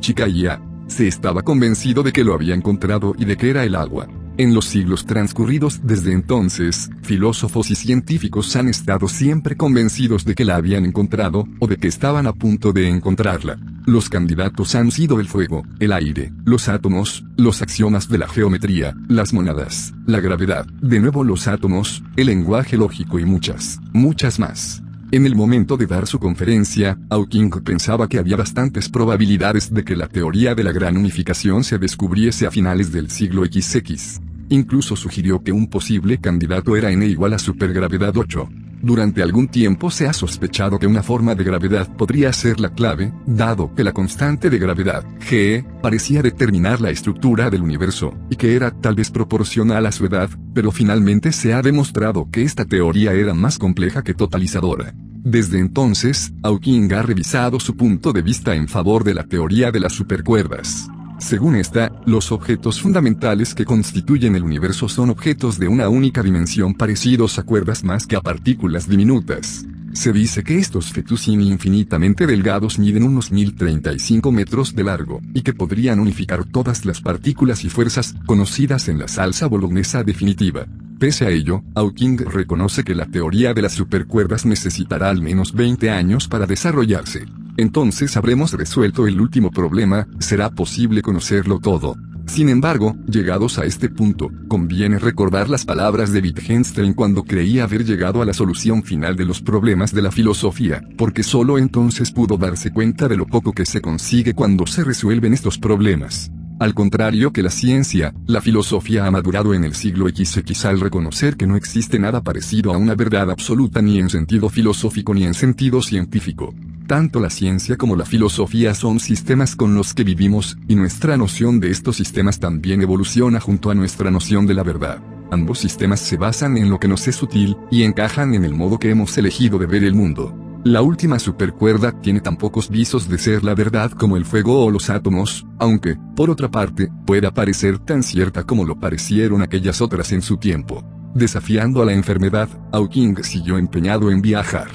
se estaba convencido de que lo había encontrado y de que era el agua. En los siglos transcurridos desde entonces, filósofos y científicos han estado siempre convencidos de que la habían encontrado, o de que estaban a punto de encontrarla. Los candidatos han sido el fuego, el aire, los átomos, los axiomas de la geometría, las monadas, la gravedad, de nuevo los átomos, el lenguaje lógico y muchas, muchas más. En el momento de dar su conferencia, Hawking pensaba que había bastantes probabilidades de que la teoría de la gran unificación se descubriese a finales del siglo XX. Incluso sugirió que un posible candidato era n igual a supergravedad 8. Durante algún tiempo se ha sospechado que una forma de gravedad podría ser la clave, dado que la constante de gravedad, G, parecía determinar la estructura del universo, y que era tal vez proporcional a su edad, pero finalmente se ha demostrado que esta teoría era más compleja que totalizadora. Desde entonces, Hawking ha revisado su punto de vista en favor de la teoría de las supercuerdas. Según esta, los objetos fundamentales que constituyen el universo son objetos de una única dimensión parecidos a cuerdas más que a partículas diminutas. Se dice que estos fettuccini infinitamente delgados miden unos 1035 metros de largo, y que podrían unificar todas las partículas y fuerzas conocidas en la salsa bolognesa definitiva. Pese a ello, Hawking reconoce que la teoría de las supercuerdas necesitará al menos 20 años para desarrollarse. Entonces habremos resuelto el último problema, será posible conocerlo todo. Sin embargo, llegados a este punto, conviene recordar las palabras de Wittgenstein cuando creía haber llegado a la solución final de los problemas de la filosofía, porque solo entonces pudo darse cuenta de lo poco que se consigue cuando se resuelven estos problemas. Al contrario que la ciencia, la filosofía ha madurado en el siglo XX al reconocer que no existe nada parecido a una verdad absoluta ni en sentido filosófico ni en sentido científico. Tanto la ciencia como la filosofía son sistemas con los que vivimos, y nuestra noción de estos sistemas también evoluciona junto a nuestra noción de la verdad. Ambos sistemas se basan en lo que nos es útil, y encajan en el modo que hemos elegido de ver el mundo. La última supercuerda tiene tan pocos visos de ser la verdad como el fuego o los átomos, aunque, por otra parte, pueda parecer tan cierta como lo parecieron aquellas otras en su tiempo. Desafiando a la enfermedad, Hawking siguió empeñado en viajar.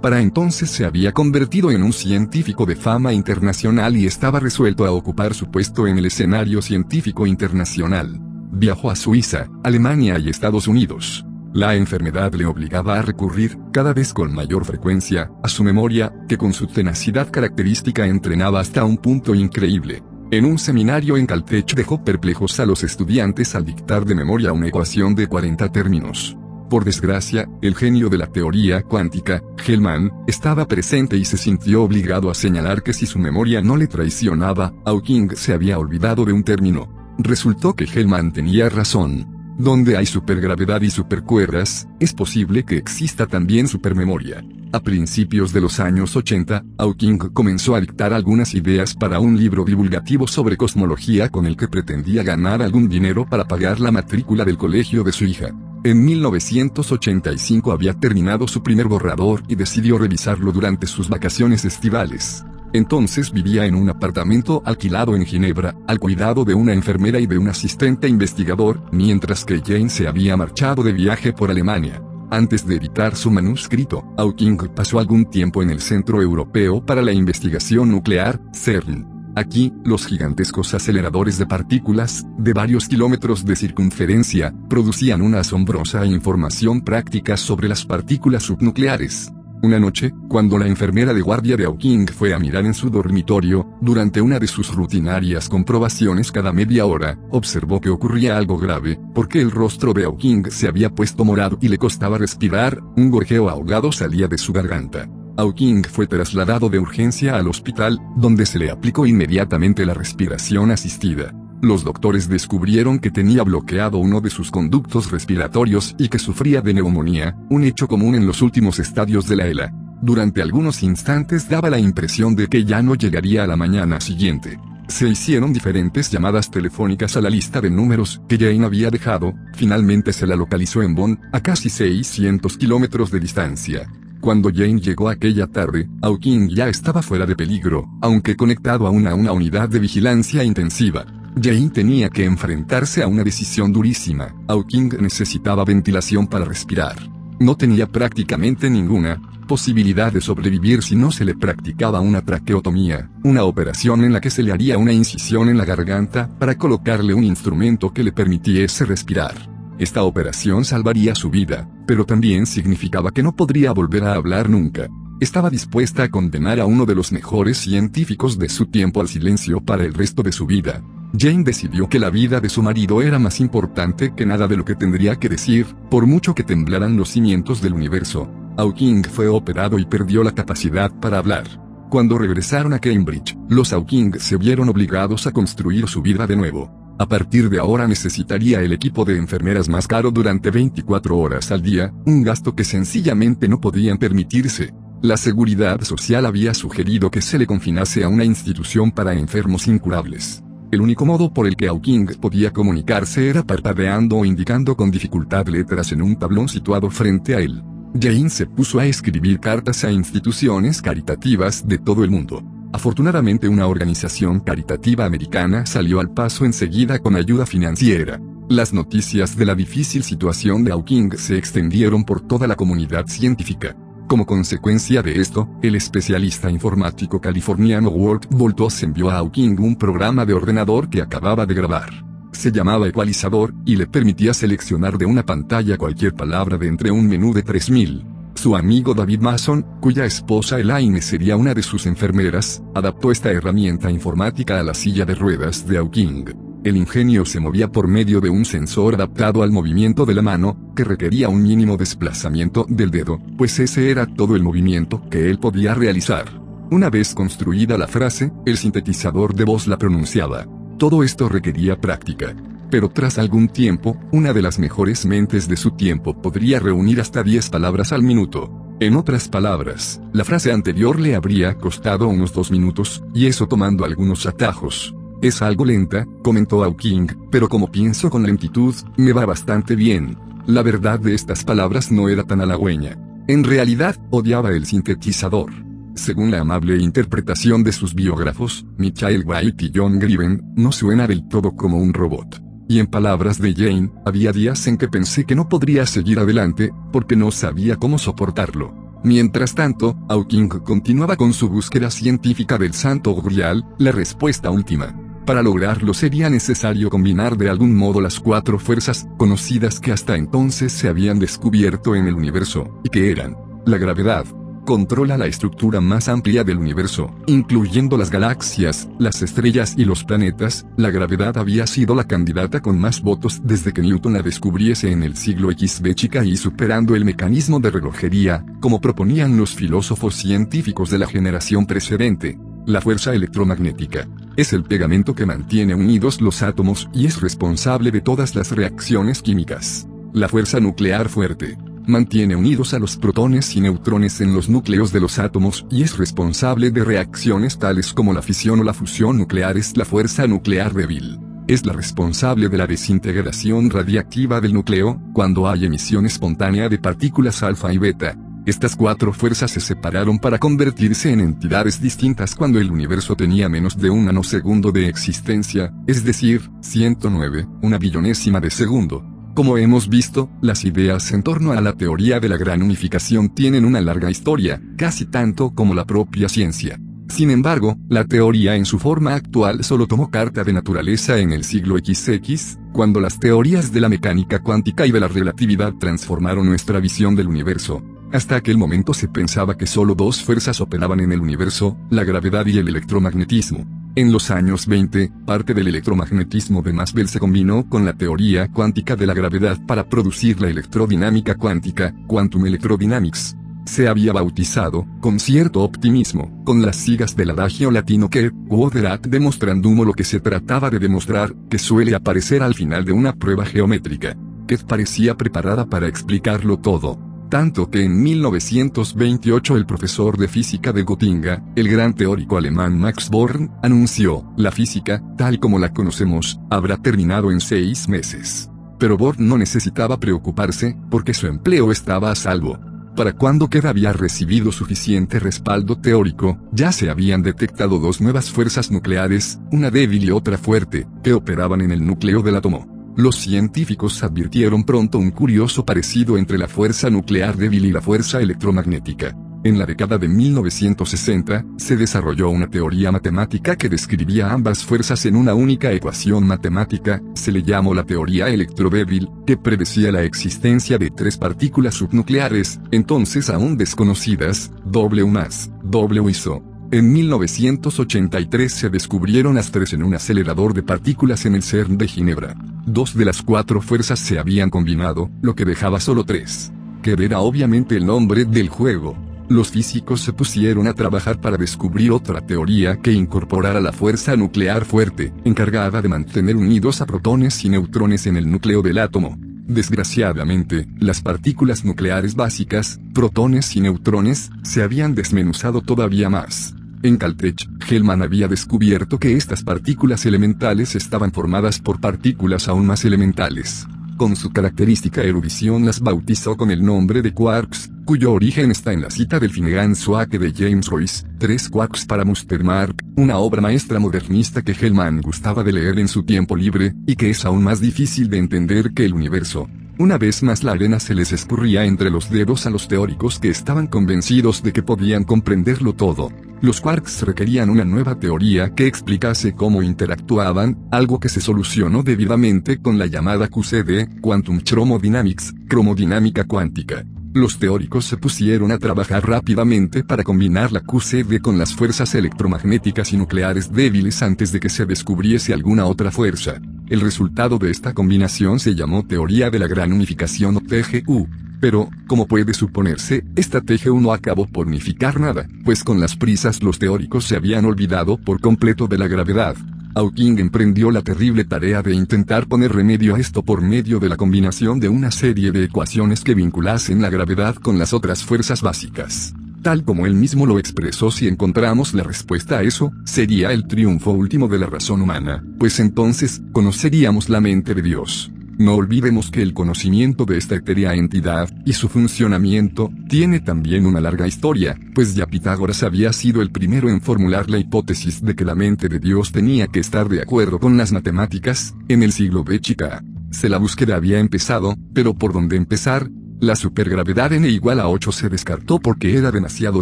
Para entonces se había convertido en un científico de fama internacional y estaba resuelto a ocupar su puesto en el escenario científico internacional. Viajó a Suiza, Alemania y Estados Unidos. La enfermedad le obligaba a recurrir, cada vez con mayor frecuencia, a su memoria, que con su tenacidad característica entrenaba hasta un punto increíble. En un seminario en Caltech dejó perplejos a los estudiantes al dictar de memoria una ecuación de 40 términos. Por desgracia, el genio de la teoría cuántica, Hellman, estaba presente y se sintió obligado a señalar que si su memoria no le traicionaba, Hawking se había olvidado de un término. Resultó que Hellman tenía razón. Donde hay supergravedad y supercuerdas, es posible que exista también supermemoria. A principios de los años 80, Hawking comenzó a dictar algunas ideas para un libro divulgativo sobre cosmología con el que pretendía ganar algún dinero para pagar la matrícula del colegio de su hija. En 1985 había terminado su primer borrador y decidió revisarlo durante sus vacaciones estivales. Entonces vivía en un apartamento alquilado en Ginebra, al cuidado de una enfermera y de un asistente investigador, mientras que Jane se había marchado de viaje por Alemania. Antes de editar su manuscrito, Hawking pasó algún tiempo en el Centro Europeo para la Investigación Nuclear, CERN. Aquí, los gigantescos aceleradores de partículas, de varios kilómetros de circunferencia, producían una asombrosa información práctica sobre las partículas subnucleares. Una noche, cuando la enfermera de guardia de Hawking fue a mirar en su dormitorio, durante una de sus rutinarias comprobaciones cada media hora, observó que ocurría algo grave, porque el rostro de Hawking se había puesto morado y le costaba respirar, un gorjeo ahogado salía de su garganta. Hawking fue trasladado de urgencia al hospital, donde se le aplicó inmediatamente la respiración asistida. Los doctores descubrieron que tenía bloqueado uno de sus conductos respiratorios y que sufría de neumonía, un hecho común en los últimos estadios de la ELA. Durante algunos instantes daba la impresión de que ya no llegaría a la mañana siguiente. Se hicieron diferentes llamadas telefónicas a la lista de números que Jane había dejado, finalmente se la localizó en Bonn, a casi 600 kilómetros de distancia. Cuando Jane llegó aquella tarde, Hawking ya estaba fuera de peligro, aunque conectado a una unidad de vigilancia intensiva. Jane tenía que enfrentarse a una decisión durísima. Hawking necesitaba ventilación para respirar. No tenía prácticamente ninguna posibilidad de sobrevivir si no se le practicaba una traqueotomía, una operación en la que se le haría una incisión en la garganta para colocarle un instrumento que le permitiese respirar. Esta operación salvaría su vida, pero también significaba que no podría volver a hablar nunca. Estaba dispuesta a condenar a uno de los mejores científicos de su tiempo al silencio para el resto de su vida. Jane decidió que la vida de su marido era más importante que nada de lo que tendría que decir, por mucho que temblaran los cimientos del universo. Hawking fue operado y perdió la capacidad para hablar. Cuando regresaron a Cambridge, los Hawking se vieron obligados a construir su vida de nuevo. A partir de ahora necesitaría el equipo de enfermeras más caro durante 24 horas al día, un gasto que sencillamente no podían permitirse. La seguridad social había sugerido que se le confinase a una institución para enfermos incurables. El único modo por el que Hawking podía comunicarse era parpadeando o indicando con dificultad letras en un tablón situado frente a él. Jane se puso a escribir cartas a instituciones caritativas de todo el mundo. Afortunadamente una organización caritativa americana salió al paso enseguida con ayuda financiera. Las noticias de la difícil situación de Hawking se extendieron por toda la comunidad científica. Como consecuencia de esto, el especialista informático californiano Walt Voltos envió a Hawking un programa de ordenador que acababa de grabar. Se llamaba ecualizador, y le permitía seleccionar de una pantalla cualquier palabra de entre un menú de 3000. Su amigo David Mason, cuya esposa Elaine sería una de sus enfermeras, adaptó esta herramienta informática a la silla de ruedas de Hawking. El ingenio se movía por medio de un sensor adaptado al movimiento de la mano, que requería un mínimo desplazamiento del dedo, pues ese era todo el movimiento que él podía realizar. Una vez construida la frase, el sintetizador de voz la pronunciaba. Todo esto requería práctica pero tras algún tiempo, una de las mejores mentes de su tiempo podría reunir hasta 10 palabras al minuto. En otras palabras, la frase anterior le habría costado unos dos minutos, y eso tomando algunos atajos. Es algo lenta, comentó Hawking, pero como pienso con lentitud, me va bastante bien. La verdad de estas palabras no era tan halagüeña. En realidad, odiaba el sintetizador. Según la amable interpretación de sus biógrafos, Michael White y John Griven, no suena del todo como un robot. Y en palabras de Jane, había días en que pensé que no podría seguir adelante, porque no sabía cómo soportarlo. Mientras tanto, Hawking continuaba con su búsqueda científica del santo grial, la respuesta última. Para lograrlo sería necesario combinar de algún modo las cuatro fuerzas conocidas que hasta entonces se habían descubierto en el universo, y que eran la gravedad, controla la estructura más amplia del universo, incluyendo las galaxias, las estrellas y los planetas, la gravedad había sido la candidata con más votos desde que Newton la descubriese en el siglo XV chica y superando el mecanismo de relojería, como proponían los filósofos científicos de la generación precedente. La fuerza electromagnética es el pegamento que mantiene unidos los átomos y es responsable de todas las reacciones químicas. La fuerza nuclear fuerte mantiene unidos a los protones y neutrones en los núcleos de los átomos y es responsable de reacciones tales como la fisión o la fusión nucleares. La fuerza nuclear débil es la responsable de la desintegración radiactiva del núcleo, cuando hay emisión espontánea de partículas alfa y beta. Estas cuatro fuerzas se separaron para convertirse en entidades distintas cuando el universo tenía menos de un nanosegundo de existencia, es decir, 109, una billonésima de segundo. Como hemos visto, las ideas en torno a la teoría de la gran unificación tienen una larga historia, casi tanto como la propia ciencia. Sin embargo, la teoría en su forma actual solo tomó carta de naturaleza en el siglo XX, cuando las teorías de la mecánica cuántica y de la relatividad transformaron nuestra visión del universo. Hasta aquel momento se pensaba que solo dos fuerzas operaban en el universo, la gravedad y el electromagnetismo. En los años 20, parte del electromagnetismo de Maxwell se combinó con la teoría cuántica de la gravedad para producir la electrodinámica cuántica, Quantum Electrodynamics. Se había bautizado, con cierto optimismo, con las sigas del adagio latino que, quoderat demonstrandum lo que se trataba de demostrar, que suele aparecer al final de una prueba geométrica. Que parecía preparada para explicarlo todo tanto que en 1928 el profesor de física de Gotinga, el gran teórico alemán Max Born, anunció, la física, tal como la conocemos, habrá terminado en seis meses. Pero Born no necesitaba preocuparse, porque su empleo estaba a salvo. Para cuando queda había recibido suficiente respaldo teórico, ya se habían detectado dos nuevas fuerzas nucleares, una débil y otra fuerte, que operaban en el núcleo del átomo. Los científicos advirtieron pronto un curioso parecido entre la fuerza nuclear débil y la fuerza electromagnética. En la década de 1960, se desarrolló una teoría matemática que describía ambas fuerzas en una única ecuación matemática, se le llamó la teoría electrodébil, que predecía la existencia de tres partículas subnucleares, entonces aún desconocidas, W más, W ISO, en 1983 se descubrieron las tres en un acelerador de partículas en el CERN de Ginebra. Dos de las cuatro fuerzas se habían combinado, lo que dejaba solo tres. Que era obviamente el nombre del juego. Los físicos se pusieron a trabajar para descubrir otra teoría que incorporara la fuerza nuclear fuerte, encargada de mantener unidos a protones y neutrones en el núcleo del átomo. Desgraciadamente, las partículas nucleares básicas, protones y neutrones, se habían desmenuzado todavía más. En Caltech, Hellman había descubierto que estas partículas elementales estaban formadas por partículas aún más elementales. Con su característica erudición las bautizó con el nombre de quarks, cuyo origen está en la cita del Finnegan Swake de James Royce, Tres quarks para Mustermark, una obra maestra modernista que Hellman gustaba de leer en su tiempo libre, y que es aún más difícil de entender que el universo. Una vez más la arena se les escurría entre los dedos a los teóricos que estaban convencidos de que podían comprenderlo todo. Los quarks requerían una nueva teoría que explicase cómo interactuaban, algo que se solucionó debidamente con la llamada QCD, Quantum Chromodynamics, cromodinámica cuántica. Los teóricos se pusieron a trabajar rápidamente para combinar la QCD con las fuerzas electromagnéticas y nucleares débiles antes de que se descubriese alguna otra fuerza. El resultado de esta combinación se llamó teoría de la gran unificación o TGU. Pero, como puede suponerse, esta TGU no acabó por unificar nada, pues con las prisas los teóricos se habían olvidado por completo de la gravedad. Hawking emprendió la terrible tarea de intentar poner remedio a esto por medio de la combinación de una serie de ecuaciones que vinculasen la gravedad con las otras fuerzas básicas. Tal como él mismo lo expresó, si encontramos la respuesta a eso, sería el triunfo último de la razón humana, pues entonces, conoceríamos la mente de Dios. No olvidemos que el conocimiento de esta etérea entidad, y su funcionamiento, tiene también una larga historia, pues ya Pitágoras había sido el primero en formular la hipótesis de que la mente de Dios tenía que estar de acuerdo con las matemáticas, en el siglo B chica. Se la búsqueda había empezado, pero por dónde empezar, la supergravedad n igual a 8 se descartó porque era demasiado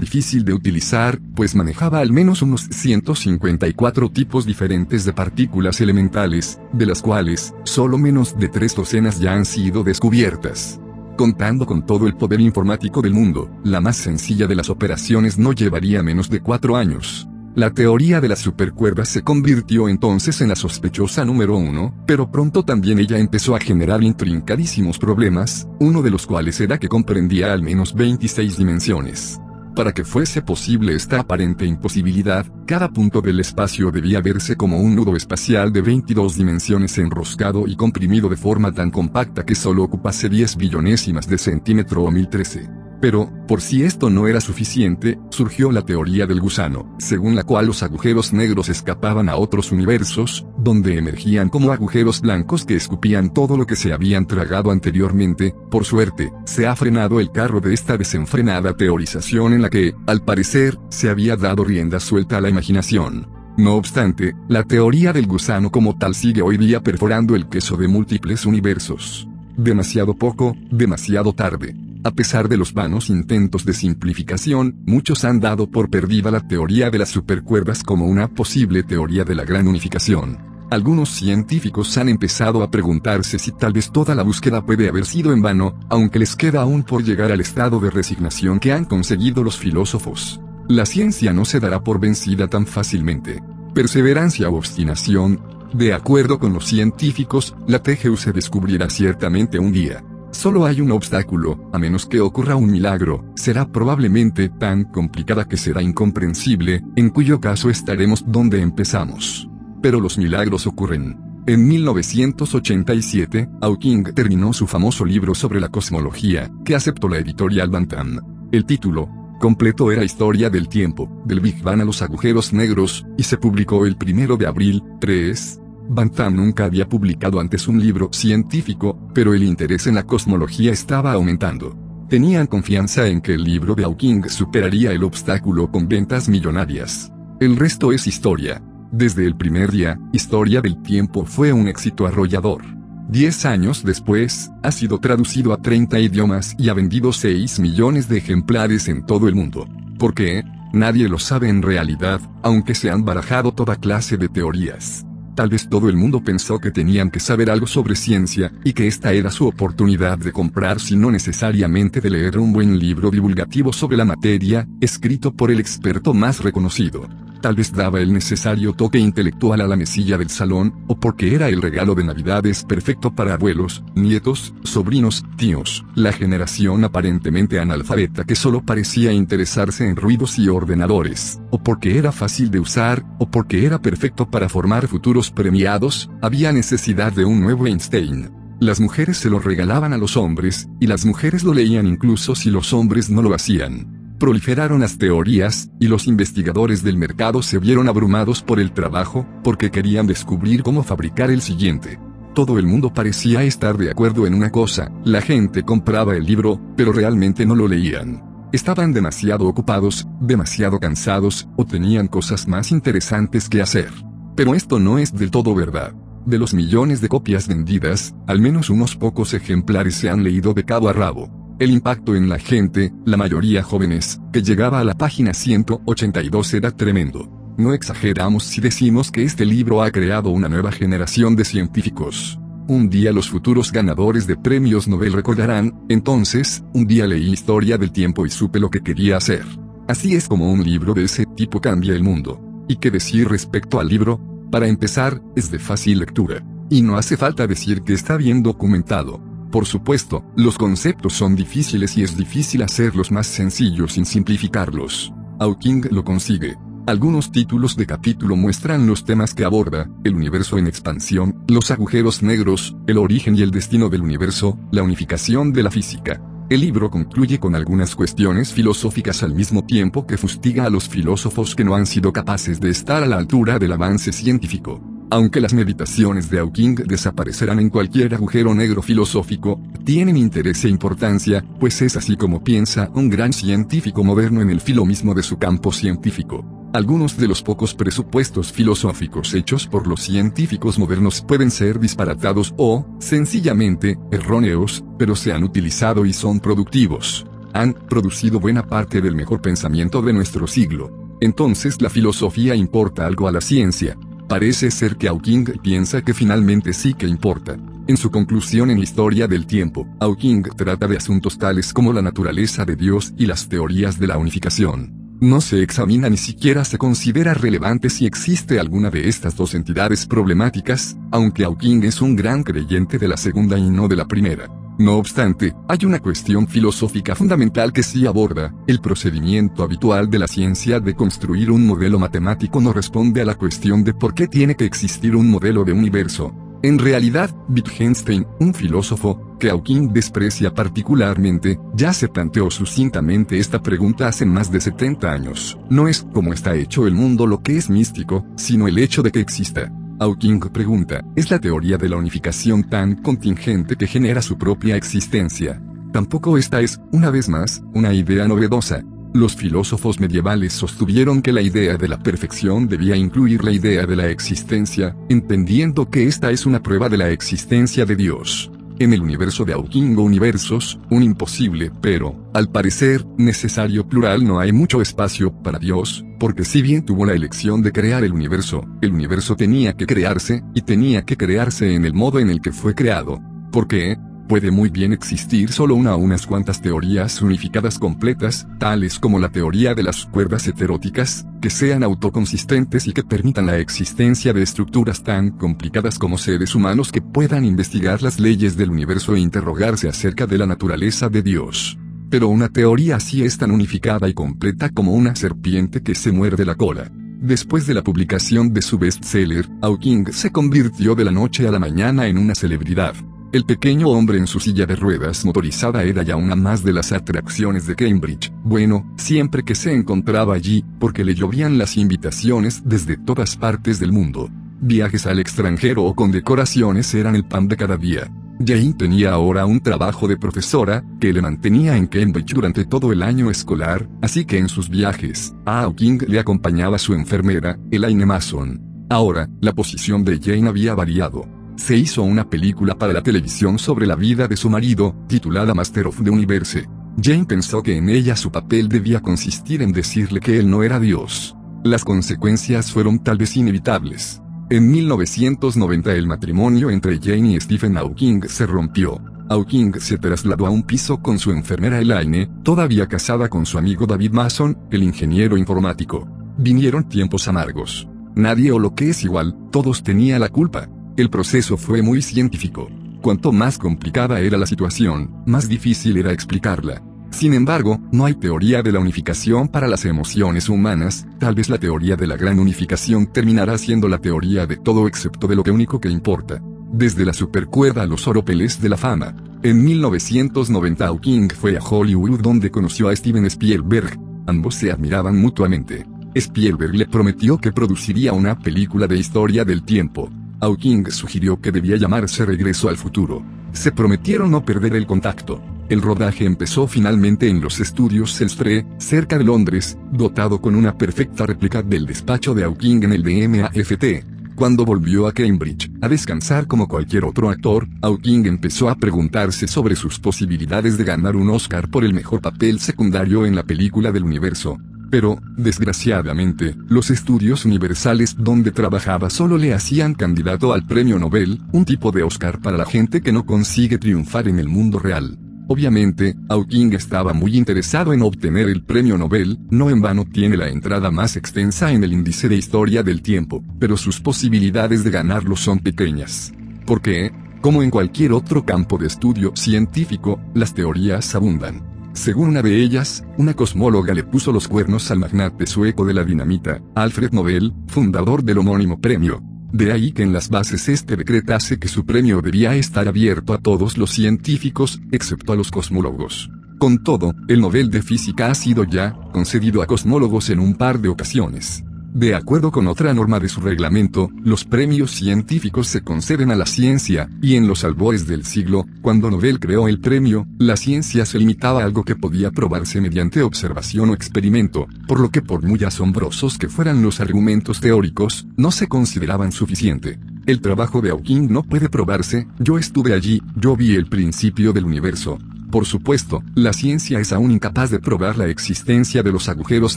difícil de utilizar, pues manejaba al menos unos 154 tipos diferentes de partículas elementales, de las cuales, solo menos de tres docenas ya han sido descubiertas. Contando con todo el poder informático del mundo, la más sencilla de las operaciones no llevaría menos de cuatro años. La teoría de las supercuerdas se convirtió entonces en la sospechosa número uno, pero pronto también ella empezó a generar intrincadísimos problemas, uno de los cuales era que comprendía al menos 26 dimensiones. Para que fuese posible esta aparente imposibilidad, cada punto del espacio debía verse como un nudo espacial de 22 dimensiones enroscado y comprimido de forma tan compacta que solo ocupase 10 billonésimas de centímetro o 1013. Pero, por si esto no era suficiente, surgió la teoría del gusano, según la cual los agujeros negros escapaban a otros universos, donde emergían como agujeros blancos que escupían todo lo que se habían tragado anteriormente, por suerte, se ha frenado el carro de esta desenfrenada teorización en la que, al parecer, se había dado rienda suelta a la imaginación. No obstante, la teoría del gusano como tal sigue hoy día perforando el queso de múltiples universos. Demasiado poco, demasiado tarde. A pesar de los vanos intentos de simplificación, muchos han dado por perdida la teoría de las supercuerdas como una posible teoría de la gran unificación. Algunos científicos han empezado a preguntarse si tal vez toda la búsqueda puede haber sido en vano, aunque les queda aún por llegar al estado de resignación que han conseguido los filósofos. La ciencia no se dará por vencida tan fácilmente. Perseverancia o obstinación, de acuerdo con los científicos, la TGU se descubrirá ciertamente un día. Solo hay un obstáculo, a menos que ocurra un milagro, será probablemente tan complicada que será incomprensible, en cuyo caso estaremos donde empezamos. Pero los milagros ocurren. En 1987, Hawking terminó su famoso libro sobre la cosmología, que aceptó la editorial Bantam. El título, completo era Historia del Tiempo, del Big Bang a los agujeros negros, y se publicó el 1 de abril, 3, Bantam nunca había publicado antes un libro científico, pero el interés en la cosmología estaba aumentando. Tenían confianza en que el libro de Hawking superaría el obstáculo con ventas millonarias. El resto es historia. Desde el primer día, Historia del Tiempo fue un éxito arrollador. Diez años después, ha sido traducido a 30 idiomas y ha vendido 6 millones de ejemplares en todo el mundo. ¿Por qué? Nadie lo sabe en realidad, aunque se han barajado toda clase de teorías. Tal vez todo el mundo pensó que tenían que saber algo sobre ciencia, y que esta era su oportunidad de comprar si no necesariamente de leer un buen libro divulgativo sobre la materia, escrito por el experto más reconocido tal vez daba el necesario toque intelectual a la mesilla del salón, o porque era el regalo de Navidades perfecto para abuelos, nietos, sobrinos, tíos, la generación aparentemente analfabeta que solo parecía interesarse en ruidos y ordenadores, o porque era fácil de usar, o porque era perfecto para formar futuros premiados, había necesidad de un nuevo Einstein. Las mujeres se lo regalaban a los hombres, y las mujeres lo leían incluso si los hombres no lo hacían proliferaron las teorías, y los investigadores del mercado se vieron abrumados por el trabajo, porque querían descubrir cómo fabricar el siguiente. Todo el mundo parecía estar de acuerdo en una cosa, la gente compraba el libro, pero realmente no lo leían. Estaban demasiado ocupados, demasiado cansados, o tenían cosas más interesantes que hacer. Pero esto no es del todo verdad. De los millones de copias vendidas, al menos unos pocos ejemplares se han leído de cabo a rabo. El impacto en la gente, la mayoría jóvenes, que llegaba a la página 182 era tremendo. No exageramos si decimos que este libro ha creado una nueva generación de científicos. Un día los futuros ganadores de premios Nobel recordarán, entonces, un día leí historia del tiempo y supe lo que quería hacer. Así es como un libro de ese tipo cambia el mundo. ¿Y qué decir respecto al libro? Para empezar, es de fácil lectura. Y no hace falta decir que está bien documentado. Por supuesto, los conceptos son difíciles y es difícil hacerlos más sencillos sin simplificarlos. Hawking lo consigue. Algunos títulos de capítulo muestran los temas que aborda, el universo en expansión, los agujeros negros, el origen y el destino del universo, la unificación de la física. El libro concluye con algunas cuestiones filosóficas al mismo tiempo que fustiga a los filósofos que no han sido capaces de estar a la altura del avance científico. Aunque las meditaciones de Hawking desaparecerán en cualquier agujero negro filosófico, tienen interés e importancia, pues es así como piensa un gran científico moderno en el filo mismo de su campo científico. Algunos de los pocos presupuestos filosóficos hechos por los científicos modernos pueden ser disparatados o, sencillamente, erróneos, pero se han utilizado y son productivos. Han producido buena parte del mejor pensamiento de nuestro siglo. Entonces la filosofía importa algo a la ciencia. Parece ser que Hawking piensa que finalmente sí que importa. En su conclusión en Historia del Tiempo, Hawking trata de asuntos tales como la naturaleza de Dios y las teorías de la unificación. No se examina ni siquiera se considera relevante si existe alguna de estas dos entidades problemáticas, aunque Hawking es un gran creyente de la segunda y no de la primera. No obstante, hay una cuestión filosófica fundamental que sí aborda, el procedimiento habitual de la ciencia de construir un modelo matemático no responde a la cuestión de por qué tiene que existir un modelo de universo, en realidad, Wittgenstein, un filósofo, que Hawking desprecia particularmente, ya se planteó sucintamente esta pregunta hace más de 70 años. No es cómo está hecho el mundo lo que es místico, sino el hecho de que exista. Hawking pregunta, ¿es la teoría de la unificación tan contingente que genera su propia existencia? Tampoco esta es, una vez más, una idea novedosa. Los filósofos medievales sostuvieron que la idea de la perfección debía incluir la idea de la existencia, entendiendo que esta es una prueba de la existencia de Dios. En el universo de Hawking o universos, un imposible, pero, al parecer, necesario plural no hay mucho espacio para Dios, porque si bien tuvo la elección de crear el universo, el universo tenía que crearse, y tenía que crearse en el modo en el que fue creado. ¿Por qué? Puede muy bien existir solo una o unas cuantas teorías unificadas completas, tales como la teoría de las cuerdas heteróticas, que sean autoconsistentes y que permitan la existencia de estructuras tan complicadas como seres humanos que puedan investigar las leyes del universo e interrogarse acerca de la naturaleza de Dios. Pero una teoría así es tan unificada y completa como una serpiente que se muerde la cola. Después de la publicación de su bestseller, Hawking se convirtió de la noche a la mañana en una celebridad. El pequeño hombre en su silla de ruedas motorizada era ya una más de las atracciones de Cambridge, bueno, siempre que se encontraba allí, porque le llovían las invitaciones desde todas partes del mundo. Viajes al extranjero o condecoraciones eran el pan de cada día. Jane tenía ahora un trabajo de profesora, que le mantenía en Cambridge durante todo el año escolar, así que en sus viajes, a Hawking le acompañaba su enfermera, Elaine Mason. Ahora, la posición de Jane había variado se hizo una película para la televisión sobre la vida de su marido, titulada Master of the Universe. Jane pensó que en ella su papel debía consistir en decirle que él no era Dios. Las consecuencias fueron tal vez inevitables. En 1990 el matrimonio entre Jane y Stephen Hawking se rompió. Hawking se trasladó a un piso con su enfermera Elaine, todavía casada con su amigo David Mason, el ingeniero informático. Vinieron tiempos amargos. Nadie o lo que es igual, todos tenía la culpa. El proceso fue muy científico. Cuanto más complicada era la situación, más difícil era explicarla. Sin embargo, no hay teoría de la unificación para las emociones humanas, tal vez la teoría de la gran unificación terminará siendo la teoría de todo excepto de lo que único que importa. Desde la supercuerda a los oropeles de la fama. En 1990 Hawking fue a Hollywood donde conoció a Steven Spielberg. Ambos se admiraban mutuamente. Spielberg le prometió que produciría una película de historia del tiempo. Hawking sugirió que debía llamarse Regreso al Futuro. Se prometieron no perder el contacto. El rodaje empezó finalmente en los estudios Elstre, cerca de Londres, dotado con una perfecta réplica del despacho de Hawking en el DMAFT. Cuando volvió a Cambridge, a descansar como cualquier otro actor, Hawking empezó a preguntarse sobre sus posibilidades de ganar un Oscar por el mejor papel secundario en la película del universo. Pero, desgraciadamente, los estudios universales donde trabajaba solo le hacían candidato al premio Nobel, un tipo de Oscar para la gente que no consigue triunfar en el mundo real. Obviamente, Hawking estaba muy interesado en obtener el premio Nobel, no en vano tiene la entrada más extensa en el índice de historia del tiempo, pero sus posibilidades de ganarlo son pequeñas. Porque, como en cualquier otro campo de estudio científico, las teorías abundan. Según una de ellas, una cosmóloga le puso los cuernos al magnate sueco de la dinamita, Alfred Nobel, fundador del homónimo premio. De ahí que en las bases este decretase que su premio debía estar abierto a todos los científicos, excepto a los cosmólogos. Con todo, el Nobel de Física ha sido ya concedido a cosmólogos en un par de ocasiones. De acuerdo con otra norma de su reglamento, los premios científicos se conceden a la ciencia, y en los albores del siglo, cuando Nobel creó el premio, la ciencia se limitaba a algo que podía probarse mediante observación o experimento, por lo que por muy asombrosos que fueran los argumentos teóricos, no se consideraban suficiente. El trabajo de Hawking no puede probarse, yo estuve allí, yo vi el principio del universo. Por supuesto, la ciencia es aún incapaz de probar la existencia de los agujeros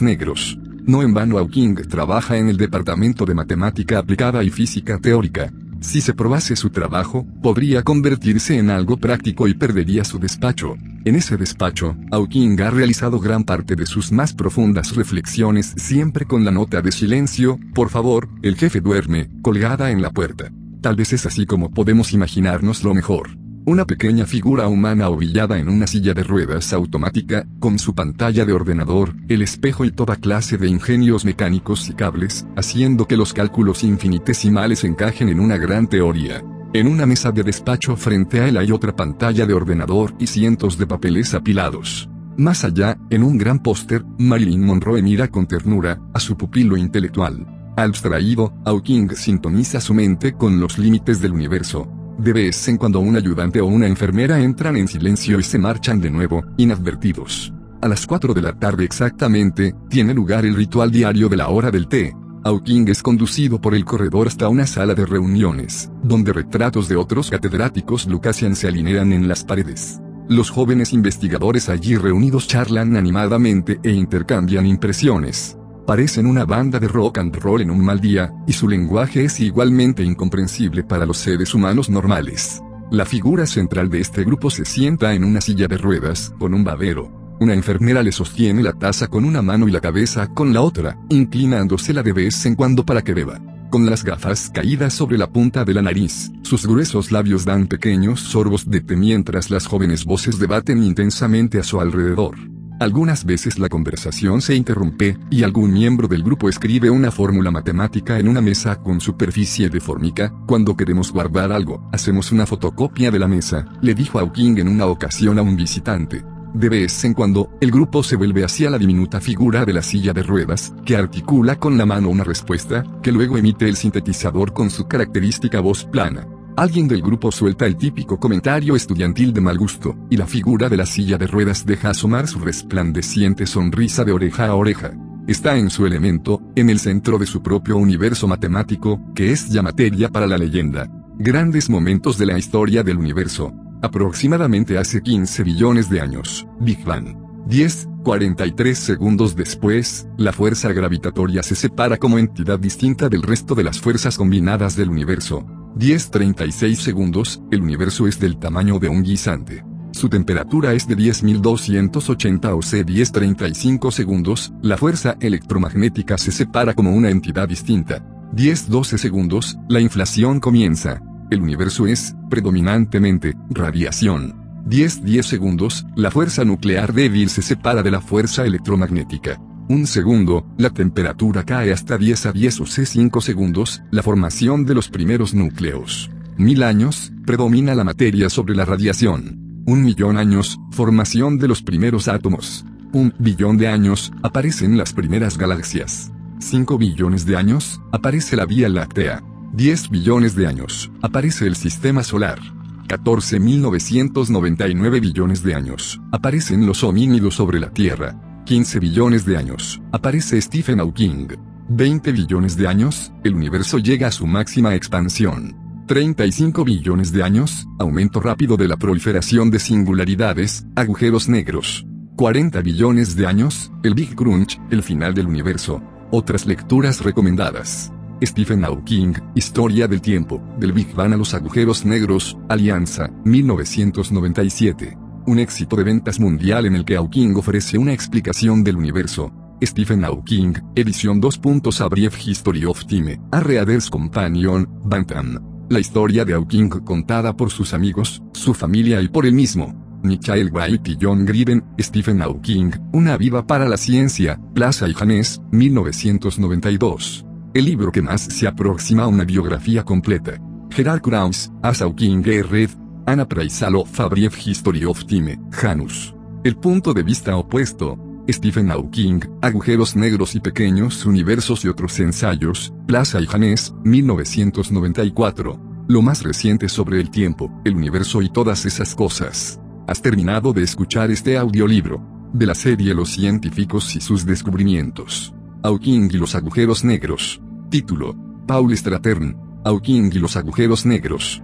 negros. No en vano Hawking trabaja en el Departamento de Matemática Aplicada y Física Teórica. Si se probase su trabajo, podría convertirse en algo práctico y perdería su despacho. En ese despacho, Hawking ha realizado gran parte de sus más profundas reflexiones siempre con la nota de silencio, por favor, el jefe duerme, colgada en la puerta. Tal vez es así como podemos imaginarnos lo mejor. Una pequeña figura humana ovillada en una silla de ruedas automática, con su pantalla de ordenador, el espejo y toda clase de ingenios mecánicos y cables, haciendo que los cálculos infinitesimales encajen en una gran teoría. En una mesa de despacho frente a él hay otra pantalla de ordenador y cientos de papeles apilados. Más allá, en un gran póster, Marilyn Monroe mira con ternura a su pupilo intelectual. Abstraído, Hawking sintoniza su mente con los límites del universo, de vez en cuando un ayudante o una enfermera entran en silencio y se marchan de nuevo, inadvertidos. A las 4 de la tarde exactamente, tiene lugar el ritual diario de la hora del té. Hawking es conducido por el corredor hasta una sala de reuniones, donde retratos de otros catedráticos Lucasian se alinean en las paredes. Los jóvenes investigadores allí reunidos charlan animadamente e intercambian impresiones. Parecen una banda de rock and roll en un mal día, y su lenguaje es igualmente incomprensible para los seres humanos normales. La figura central de este grupo se sienta en una silla de ruedas, con un babero. Una enfermera le sostiene la taza con una mano y la cabeza con la otra, inclinándosela de vez en cuando para que beba. Con las gafas caídas sobre la punta de la nariz, sus gruesos labios dan pequeños sorbos de té mientras las jóvenes voces debaten intensamente a su alrededor. Algunas veces la conversación se interrumpe, y algún miembro del grupo escribe una fórmula matemática en una mesa con superficie deformica. Cuando queremos guardar algo, hacemos una fotocopia de la mesa, le dijo Hawking en una ocasión a un visitante. De vez en cuando, el grupo se vuelve hacia la diminuta figura de la silla de ruedas, que articula con la mano una respuesta, que luego emite el sintetizador con su característica voz plana. Alguien del grupo suelta el típico comentario estudiantil de mal gusto, y la figura de la silla de ruedas deja asomar su resplandeciente sonrisa de oreja a oreja. Está en su elemento, en el centro de su propio universo matemático, que es ya materia para la leyenda. Grandes momentos de la historia del universo. Aproximadamente hace 15 billones de años. Big Bang. 10, 43 segundos después, la fuerza gravitatoria se separa como entidad distinta del resto de las fuerzas combinadas del universo. 10-36 segundos, el universo es del tamaño de un guisante. Su temperatura es de 10.280 o C 10-35 segundos, la fuerza electromagnética se separa como una entidad distinta. 10-12 segundos, la inflación comienza. El universo es, predominantemente, radiación. 10-10 segundos, la fuerza nuclear débil se separa de la fuerza electromagnética. Un segundo, la temperatura cae hasta 10 a 10 o C 5 segundos, la formación de los primeros núcleos. Mil años, predomina la materia sobre la radiación. Un millón años, formación de los primeros átomos. Un billón de años, aparecen las primeras galaxias. 5 billones de años, aparece la Vía Láctea. 10 billones de años, aparece el Sistema Solar. 14.999 billones de años, aparecen los homínidos sobre la Tierra. 15 billones de años, aparece Stephen Hawking. 20 billones de años, el universo llega a su máxima expansión. 35 billones de años, aumento rápido de la proliferación de singularidades, agujeros negros. 40 billones de años, el Big Crunch, el final del universo. Otras lecturas recomendadas. Stephen Hawking, Historia del Tiempo, del Big Bang a los agujeros negros, Alianza, 1997 un éxito de ventas mundial en el que Hawking ofrece una explicación del universo. Stephen Hawking, edición 2. A Brief History of Time, A Reader's Companion, Bantam. La historia de Hawking contada por sus amigos, su familia y por él mismo. Michael White y John Griven, Stephen Hawking, Una viva para la ciencia, Plaza y James, 1992. El libro que más se aproxima a una biografía completa. Gerard Krauss, As Hawking Red, Anna Praisalo Fabriev History of Time, Janus. El punto de vista opuesto, Stephen Hawking, Agujeros Negros y Pequeños Universos y otros ensayos, Plaza y James, 1994. Lo más reciente sobre el tiempo, el universo y todas esas cosas. Has terminado de escuchar este audiolibro. De la serie Los científicos y sus descubrimientos. Hawking y los agujeros negros. Título. Paul Stratern. Hawking y los agujeros negros.